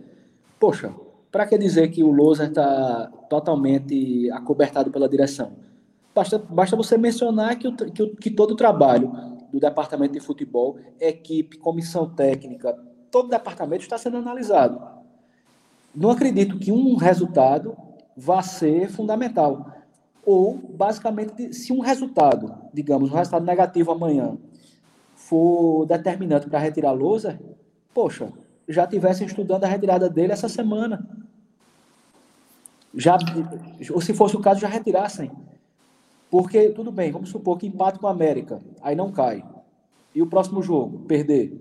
poxa, para que dizer que o Lousa está totalmente acobertado pela direção? Basta, basta você mencionar que, o, que, que todo o trabalho do departamento de futebol, equipe, comissão técnica, todo o departamento está sendo analisado. Não acredito que um resultado vá ser fundamental. Ou, basicamente, se um resultado, digamos, um resultado negativo amanhã, for determinante para retirar a lousa, poxa, já tivessem estudando a retirada dele essa semana. Já, ou se fosse o caso, já retirassem. Porque, tudo bem, vamos supor que empate com a América, aí não cai. E o próximo jogo? Perder.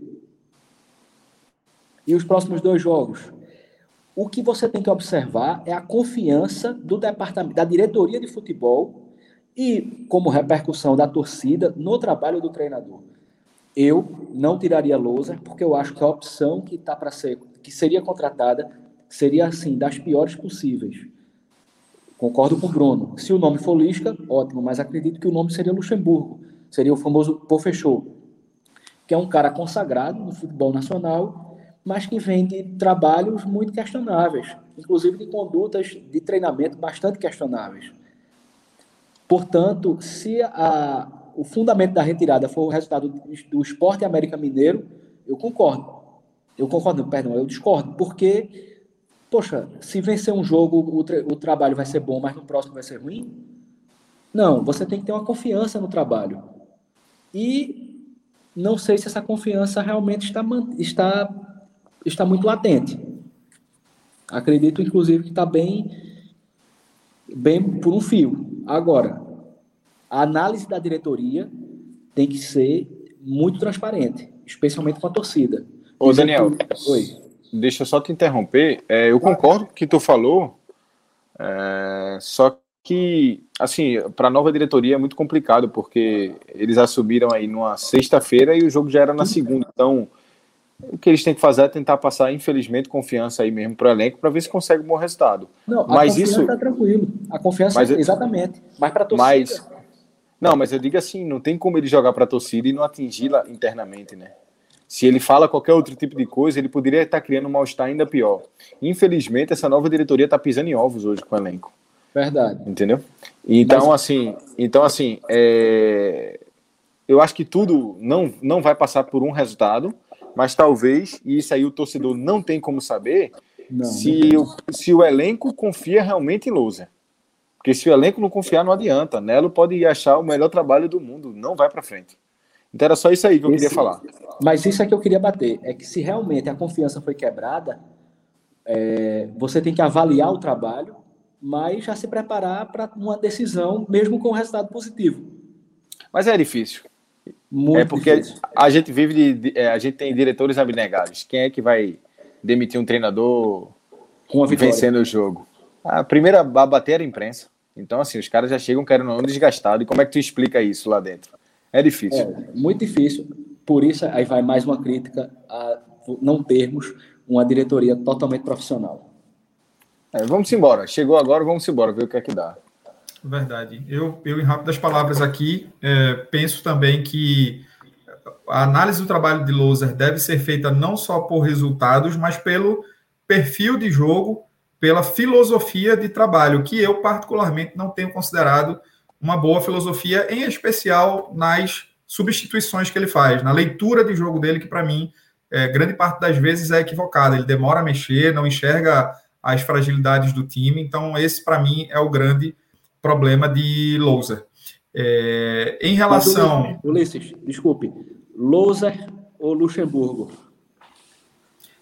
E os próximos dois jogos? O que você tem que observar é a confiança do departamento, da diretoria de futebol e, como repercussão da torcida, no trabalho do treinador. Eu não tiraria Lousa, porque eu acho que a opção que está para ser, que seria contratada, seria assim, das piores possíveis. Concordo com o Bruno. Se o nome for Lisca, ótimo, mas acredito que o nome seria Luxemburgo. Seria o famoso Pô Fechou, que é um cara consagrado no futebol nacional, mas que vem de trabalhos muito questionáveis, inclusive de condutas de treinamento bastante questionáveis. Portanto, se a, o fundamento da retirada foi o resultado do Esporte América Mineiro, eu concordo. Eu concordo, perdão, eu discordo, porque, poxa, se vencer um jogo, o, tra o trabalho vai ser bom, mas no próximo vai ser ruim? Não, você tem que ter uma confiança no trabalho. E não sei se essa confiança realmente está, está, está muito latente. Acredito, inclusive, que está bem, bem por um fio. Agora, a análise da diretoria tem que ser muito transparente, especialmente com a torcida. Ô, Daniel, Oi. deixa eu só te interromper. É, eu concordo com o que tu falou, é, só que, assim, para a nova diretoria é muito complicado, porque eles assumiram aí numa sexta-feira e o jogo já era na segunda. Então, o que eles têm que fazer é tentar passar, infelizmente, confiança aí mesmo para o elenco para ver se consegue um bom resultado. Não, mas isso tá tranquilo. A confiança, mas, exatamente. Mas para a torcida. Mas, não, mas eu digo assim, não tem como ele jogar para a torcida e não atingi-la internamente, né? Se ele fala qualquer outro tipo de coisa, ele poderia estar criando um mal-estar ainda pior. Infelizmente, essa nova diretoria está pisando em ovos hoje com o elenco. Verdade. Entendeu? Então, Mas... assim, então, assim é... eu acho que tudo não, não vai passar por um resultado, mas talvez, e isso aí o torcedor não tem como saber, não, se, não. O, se o elenco confia realmente em Lousa. Porque se o elenco não confiar, não adianta. Nelo pode achar o melhor trabalho do mundo, não vai para frente. Então era só isso aí que eu Esse, queria falar. Mas isso é que eu queria bater. É que se realmente a confiança foi quebrada, é, você tem que avaliar o trabalho, mas já se preparar para uma decisão, mesmo com um resultado positivo. Mas é difícil. Muito é porque difícil. a gente vive de, de é, a gente tem diretores abnegados. Quem é que vai demitir um treinador vencendo o jogo? A primeira a bater era a imprensa. Então assim, os caras já chegam querendo não desgastado. E como é que tu explica isso lá dentro? É difícil. É, muito difícil. Por isso, aí vai mais uma crítica a não termos uma diretoria totalmente profissional. É, vamos embora. Chegou agora, vamos embora, ver o que é que dá. Verdade. Eu, eu em rápidas palavras aqui, é, penso também que a análise do trabalho de Loser deve ser feita não só por resultados, mas pelo perfil de jogo, pela filosofia de trabalho, que eu particularmente não tenho considerado uma boa filosofia, em especial nas substituições que ele faz, na leitura de jogo dele, que para mim, é, grande parte das vezes é equivocada. Ele demora a mexer, não enxerga as fragilidades do time. Então, esse para mim é o grande problema de Louser. É, em relação. Ulisses, desculpe, Louser ou Luxemburgo?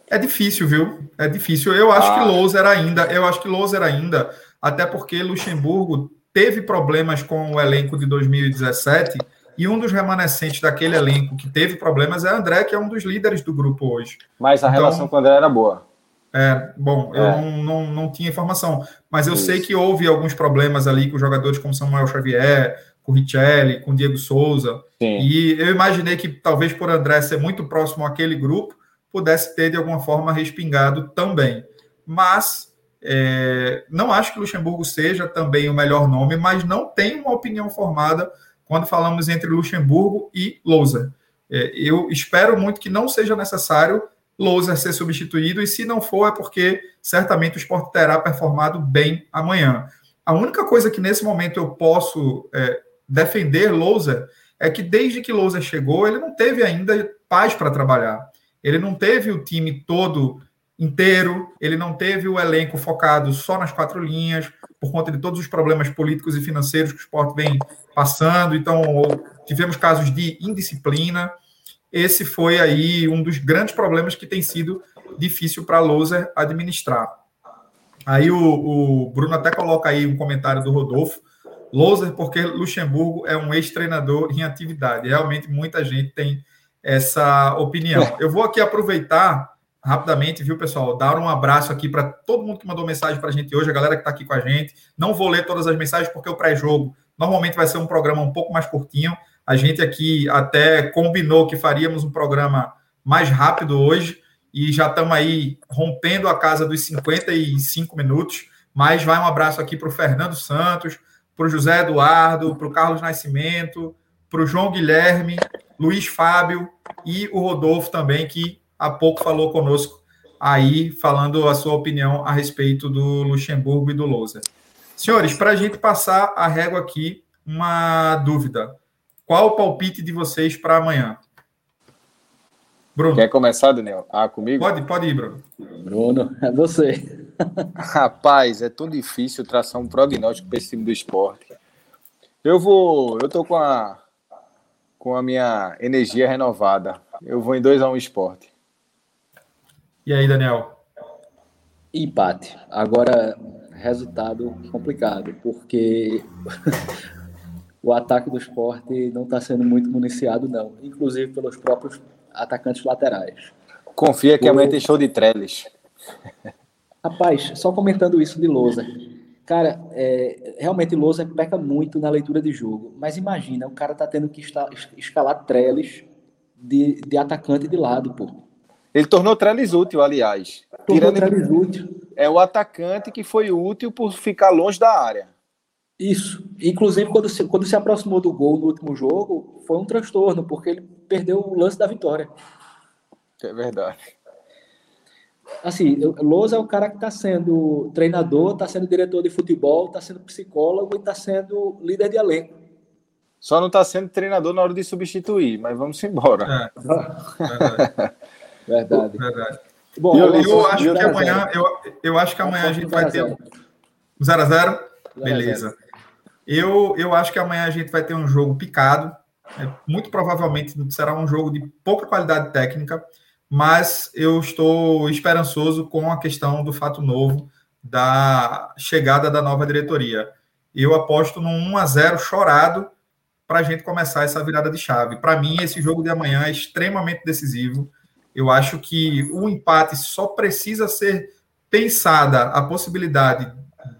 É difícil, viu? É difícil. Eu acho ah. que Louser ainda, eu acho que Louser ainda, até porque Luxemburgo teve problemas com o elenco de 2017 e um dos remanescentes daquele elenco que teve problemas é André, que é um dos líderes do grupo hoje. Mas a então, relação com o André era boa. É, bom, eu é. Não, não, não tinha informação, mas eu Isso. sei que houve alguns problemas ali com jogadores como Samuel Xavier, com Richelli, com Diego Souza. Sim. E eu imaginei que talvez por André ser muito próximo àquele grupo, pudesse ter de alguma forma respingado também. Mas é, não acho que Luxemburgo seja também o melhor nome, mas não tenho uma opinião formada quando falamos entre Luxemburgo e Louser. É, eu espero muito que não seja necessário Louser ser substituído, e se não for, é porque certamente o esporte terá performado bem amanhã. A única coisa que nesse momento eu posso é, defender Louser é que desde que Louser chegou, ele não teve ainda paz para trabalhar. Ele não teve o time todo inteiro, ele não teve o elenco focado só nas quatro linhas, por conta de todos os problemas políticos e financeiros que o esporte vem passando. Então, tivemos casos de indisciplina. Esse foi aí um dos grandes problemas que tem sido difícil para a Loser administrar. Aí o, o, Bruno até coloca aí um comentário do Rodolfo. Loser, porque Luxemburgo é um ex-treinador em atividade. Realmente muita gente tem essa opinião. Eu vou aqui aproveitar rapidamente, viu, pessoal? Dar um abraço aqui para todo mundo que mandou mensagem para a gente hoje, a galera que está aqui com a gente. Não vou ler todas as mensagens porque o pré-jogo normalmente vai ser um programa um pouco mais curtinho. A gente aqui até combinou que faríamos um programa mais rápido hoje e já estamos aí rompendo a casa dos 55 minutos. Mas vai um abraço aqui para o Fernando Santos, para o José Eduardo, para o Carlos Nascimento, para o João Guilherme, Luiz Fábio e o Rodolfo também, que há pouco falou conosco aí, falando a sua opinião a respeito do Luxemburgo e do Lousa. Senhores, para a gente passar a régua aqui, uma dúvida. Qual o palpite de vocês para amanhã? Bruno. Quer começar, Daniel? Ah, comigo? Pode, pode ir, Bruno. Bruno, é você. Rapaz, é tão difícil traçar um prognóstico para esse time do esporte. Eu vou. Eu tô com a, com a minha energia renovada. Eu vou em 2x1 um esporte. E aí, Daniel? Empate. Agora, resultado complicado, porque o ataque do esporte não está sendo muito municiado, não. Inclusive pelos próprios atacantes laterais. Confia que o... amanhã tem show de Trellis. Rapaz, só comentando isso de Lousa. Cara, é, realmente Lousa peca muito na leitura de jogo. Mas imagina, o cara tá tendo que escalar Trellis de, de atacante de lado, pô. Ele tornou Trellis útil, aliás. Tornou Trellis útil. É o atacante que foi útil por ficar longe da área. Isso. Inclusive, quando se, quando se aproximou do gol no último jogo, foi um transtorno, porque ele perdeu o lance da vitória. É verdade. Assim, Lousa é o cara que está sendo treinador, está sendo diretor de futebol, está sendo psicólogo e está sendo líder de elenco. Só não está sendo treinador na hora de substituir, mas vamos embora. É. Verdade. Verdade. Bom, eu, eu, eu acho que amanhã, eu, eu acho que amanhã a gente vai ter um 0 a 0 Beleza. Eu, eu acho que amanhã a gente vai ter um jogo picado. É, muito provavelmente será um jogo de pouca qualidade técnica, mas eu estou esperançoso com a questão do fato novo da chegada da nova diretoria. Eu aposto num 1 a 0 chorado para a gente começar essa virada de chave. Para mim, esse jogo de amanhã é extremamente decisivo. Eu acho que o empate só precisa ser pensada a possibilidade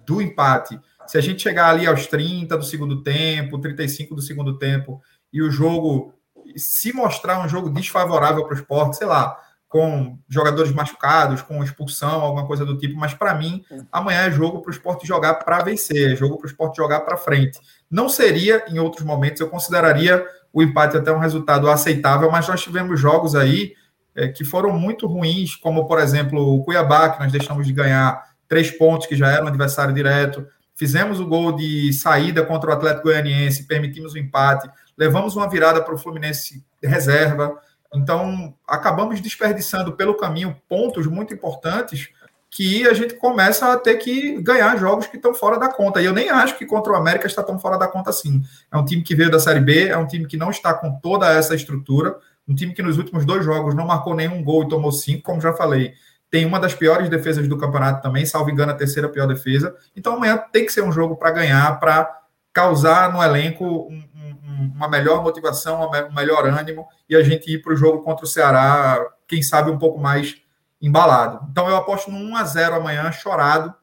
do empate. Se a gente chegar ali aos 30 do segundo tempo, 35 do segundo tempo, e o jogo se mostrar um jogo desfavorável para o esporte, sei lá, com jogadores machucados, com expulsão, alguma coisa do tipo, mas para mim, amanhã é jogo para o esporte jogar para vencer, é jogo para o esporte jogar para frente. Não seria, em outros momentos, eu consideraria o empate até um resultado aceitável, mas nós tivemos jogos aí é, que foram muito ruins, como, por exemplo, o Cuiabá, que nós deixamos de ganhar três pontos, que já era um adversário direto. Fizemos o gol de saída contra o Atlético Goianiense, permitimos o empate, levamos uma virada para o Fluminense reserva. Então, acabamos desperdiçando pelo caminho pontos muito importantes que a gente começa a ter que ganhar jogos que estão fora da conta. E eu nem acho que contra o América está tão fora da conta assim. É um time que veio da Série B, é um time que não está com toda essa estrutura, um time que nos últimos dois jogos não marcou nenhum gol e tomou cinco, como já falei. Tem uma das piores defesas do campeonato também, salvo engano, a terceira pior defesa. Então amanhã tem que ser um jogo para ganhar, para causar no elenco um, um, uma melhor motivação, um melhor ânimo e a gente ir para o jogo contra o Ceará, quem sabe um pouco mais embalado. Então eu aposto no 1 a 0 amanhã, chorado,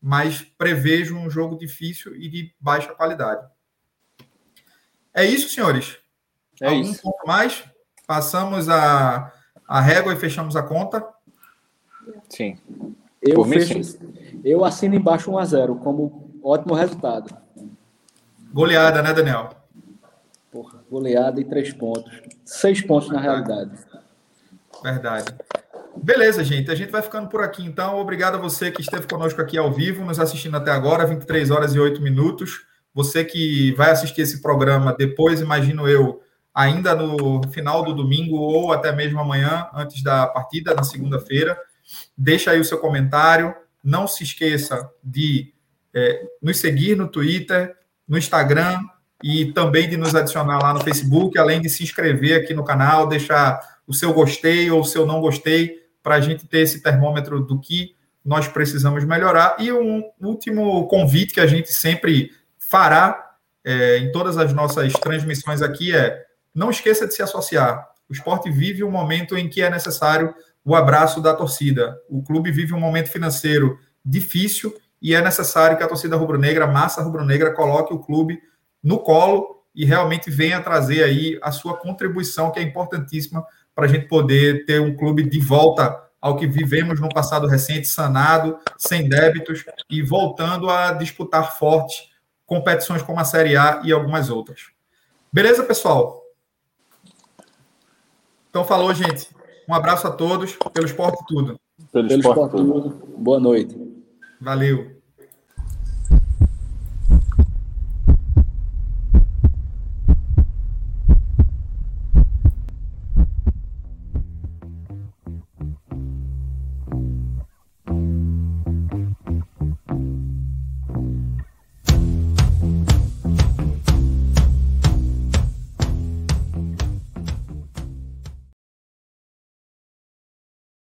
mas prevejo um jogo difícil e de baixa qualidade. É isso, senhores? É Algum isso. ponto mais? Passamos a, a régua e fechamos a conta? Sim. Eu, fecho, sim. eu assino embaixo 1 a 0 como ótimo resultado. Goleada, né, Daniel? Porra, goleada e três pontos. Seis pontos na realidade. Verdade. Beleza, gente. A gente vai ficando por aqui, então. Obrigado a você que esteve conosco aqui ao vivo, nos assistindo até agora, 23 horas e 8 minutos. Você que vai assistir esse programa depois, imagino eu, ainda no final do domingo ou até mesmo amanhã, antes da partida, na segunda-feira. Deixa aí o seu comentário. Não se esqueça de é, nos seguir no Twitter, no Instagram e também de nos adicionar lá no Facebook, além de se inscrever aqui no canal, deixar o seu gostei ou o seu não gostei, para a gente ter esse termômetro do que nós precisamos melhorar. E um último convite que a gente sempre fará é, em todas as nossas transmissões aqui é não esqueça de se associar. O esporte vive um momento em que é necessário o abraço da torcida. O clube vive um momento financeiro difícil e é necessário que a torcida rubro-negra, a massa rubro-negra, coloque o clube no colo e realmente venha trazer aí a sua contribuição, que é importantíssima para a gente poder ter um clube de volta ao que vivemos no passado recente, sanado, sem débitos e voltando a disputar forte competições como a Série A e algumas outras. Beleza, pessoal? Então, falou, gente. Um abraço a todos, pelo esporte tudo. Pelo, pelo esporte, esporte tudo. Boa noite. Valeu.